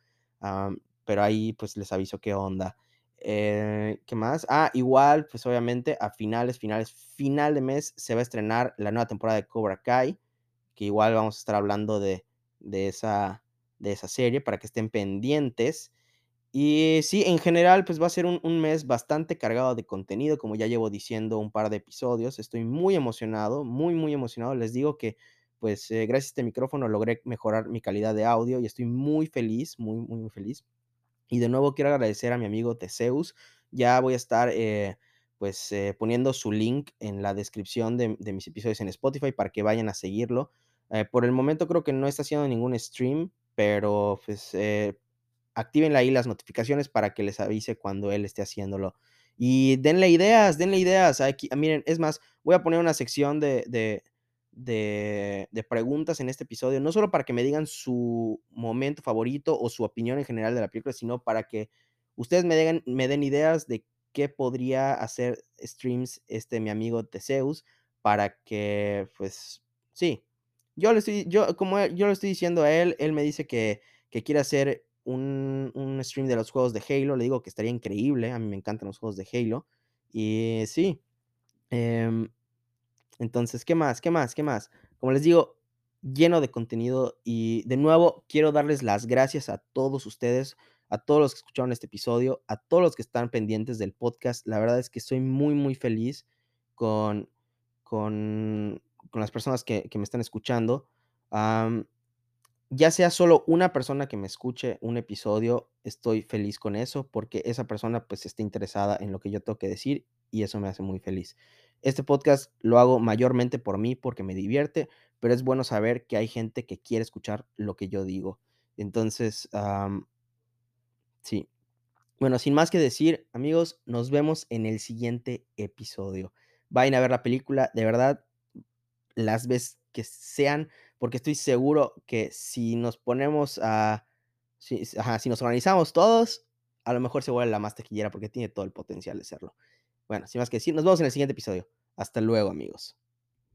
Pero ahí pues les aviso qué onda. Eh, ¿Qué más? Ah, igual, pues obviamente a finales, finales, final de mes se va a estrenar la nueva temporada de Cobra Kai, que igual vamos a estar hablando de, de, esa, de esa serie para que estén pendientes. Y sí, en general, pues va a ser un, un, mes bastante cargado de contenido, como ya llevo diciendo un par de episodios. Estoy muy emocionado, muy, muy emocionado. Les digo que, pues, eh, gracias a este micrófono logré mejorar mi calidad de audio y estoy muy feliz, muy, muy, muy feliz. Y de nuevo quiero agradecer a mi amigo Teseus. Ya voy a estar eh, pues eh, poniendo su link en la descripción de, de, mis episodios en Spotify para que vayan a seguirlo. Por el momento creo que no está haciendo ningún stream, pero pues eh, activen ahí las notificaciones para que les avise cuando él esté haciéndolo. Y denle ideas, denle ideas. Aquí, miren, es más, voy a poner una sección de, de de, de, preguntas en este episodio, no solo para que me digan su momento favorito o su opinión en general de la película, sino para que ustedes me den, me den ideas de qué podría hacer streams este mi amigo Teseus para que, pues, sí, yo le estoy, yo, como yo le estoy diciendo a él, él me dice que, que quiere hacer un, un, stream de los juegos de Halo, le digo que estaría increíble, a mí me encantan los juegos de Halo, y sí, eh, entonces, ¿qué más? ¿Qué más? ¿Qué más? Como les digo, lleno de contenido y de nuevo quiero darles las gracias a todos ustedes, a todos los que escucharon este episodio, a todos los que están pendientes del podcast. La verdad es que estoy muy, muy feliz con, con, con las personas que, que, me están escuchando. Ya sea solo una persona que me escuche un episodio, estoy feliz con eso porque esa persona pues está interesada en lo que yo tengo que decir y eso me hace muy feliz. Este podcast lo hago mayormente por mí porque me divierte, pero es bueno saber que hay gente que quiere escuchar lo que yo digo. Entonces, um, sí. Bueno, sin más que decir, amigos, nos vemos en el siguiente episodio. Vayan a ver la película, de verdad, las veces que sean, porque estoy seguro que si nos ponemos a, si, ajá, si nos organizamos todos, a lo mejor se vuelve la más tequillera porque tiene todo el potencial de serlo. Bueno, sin más que decir, nos vemos en el siguiente episodio. Hasta luego, amigos.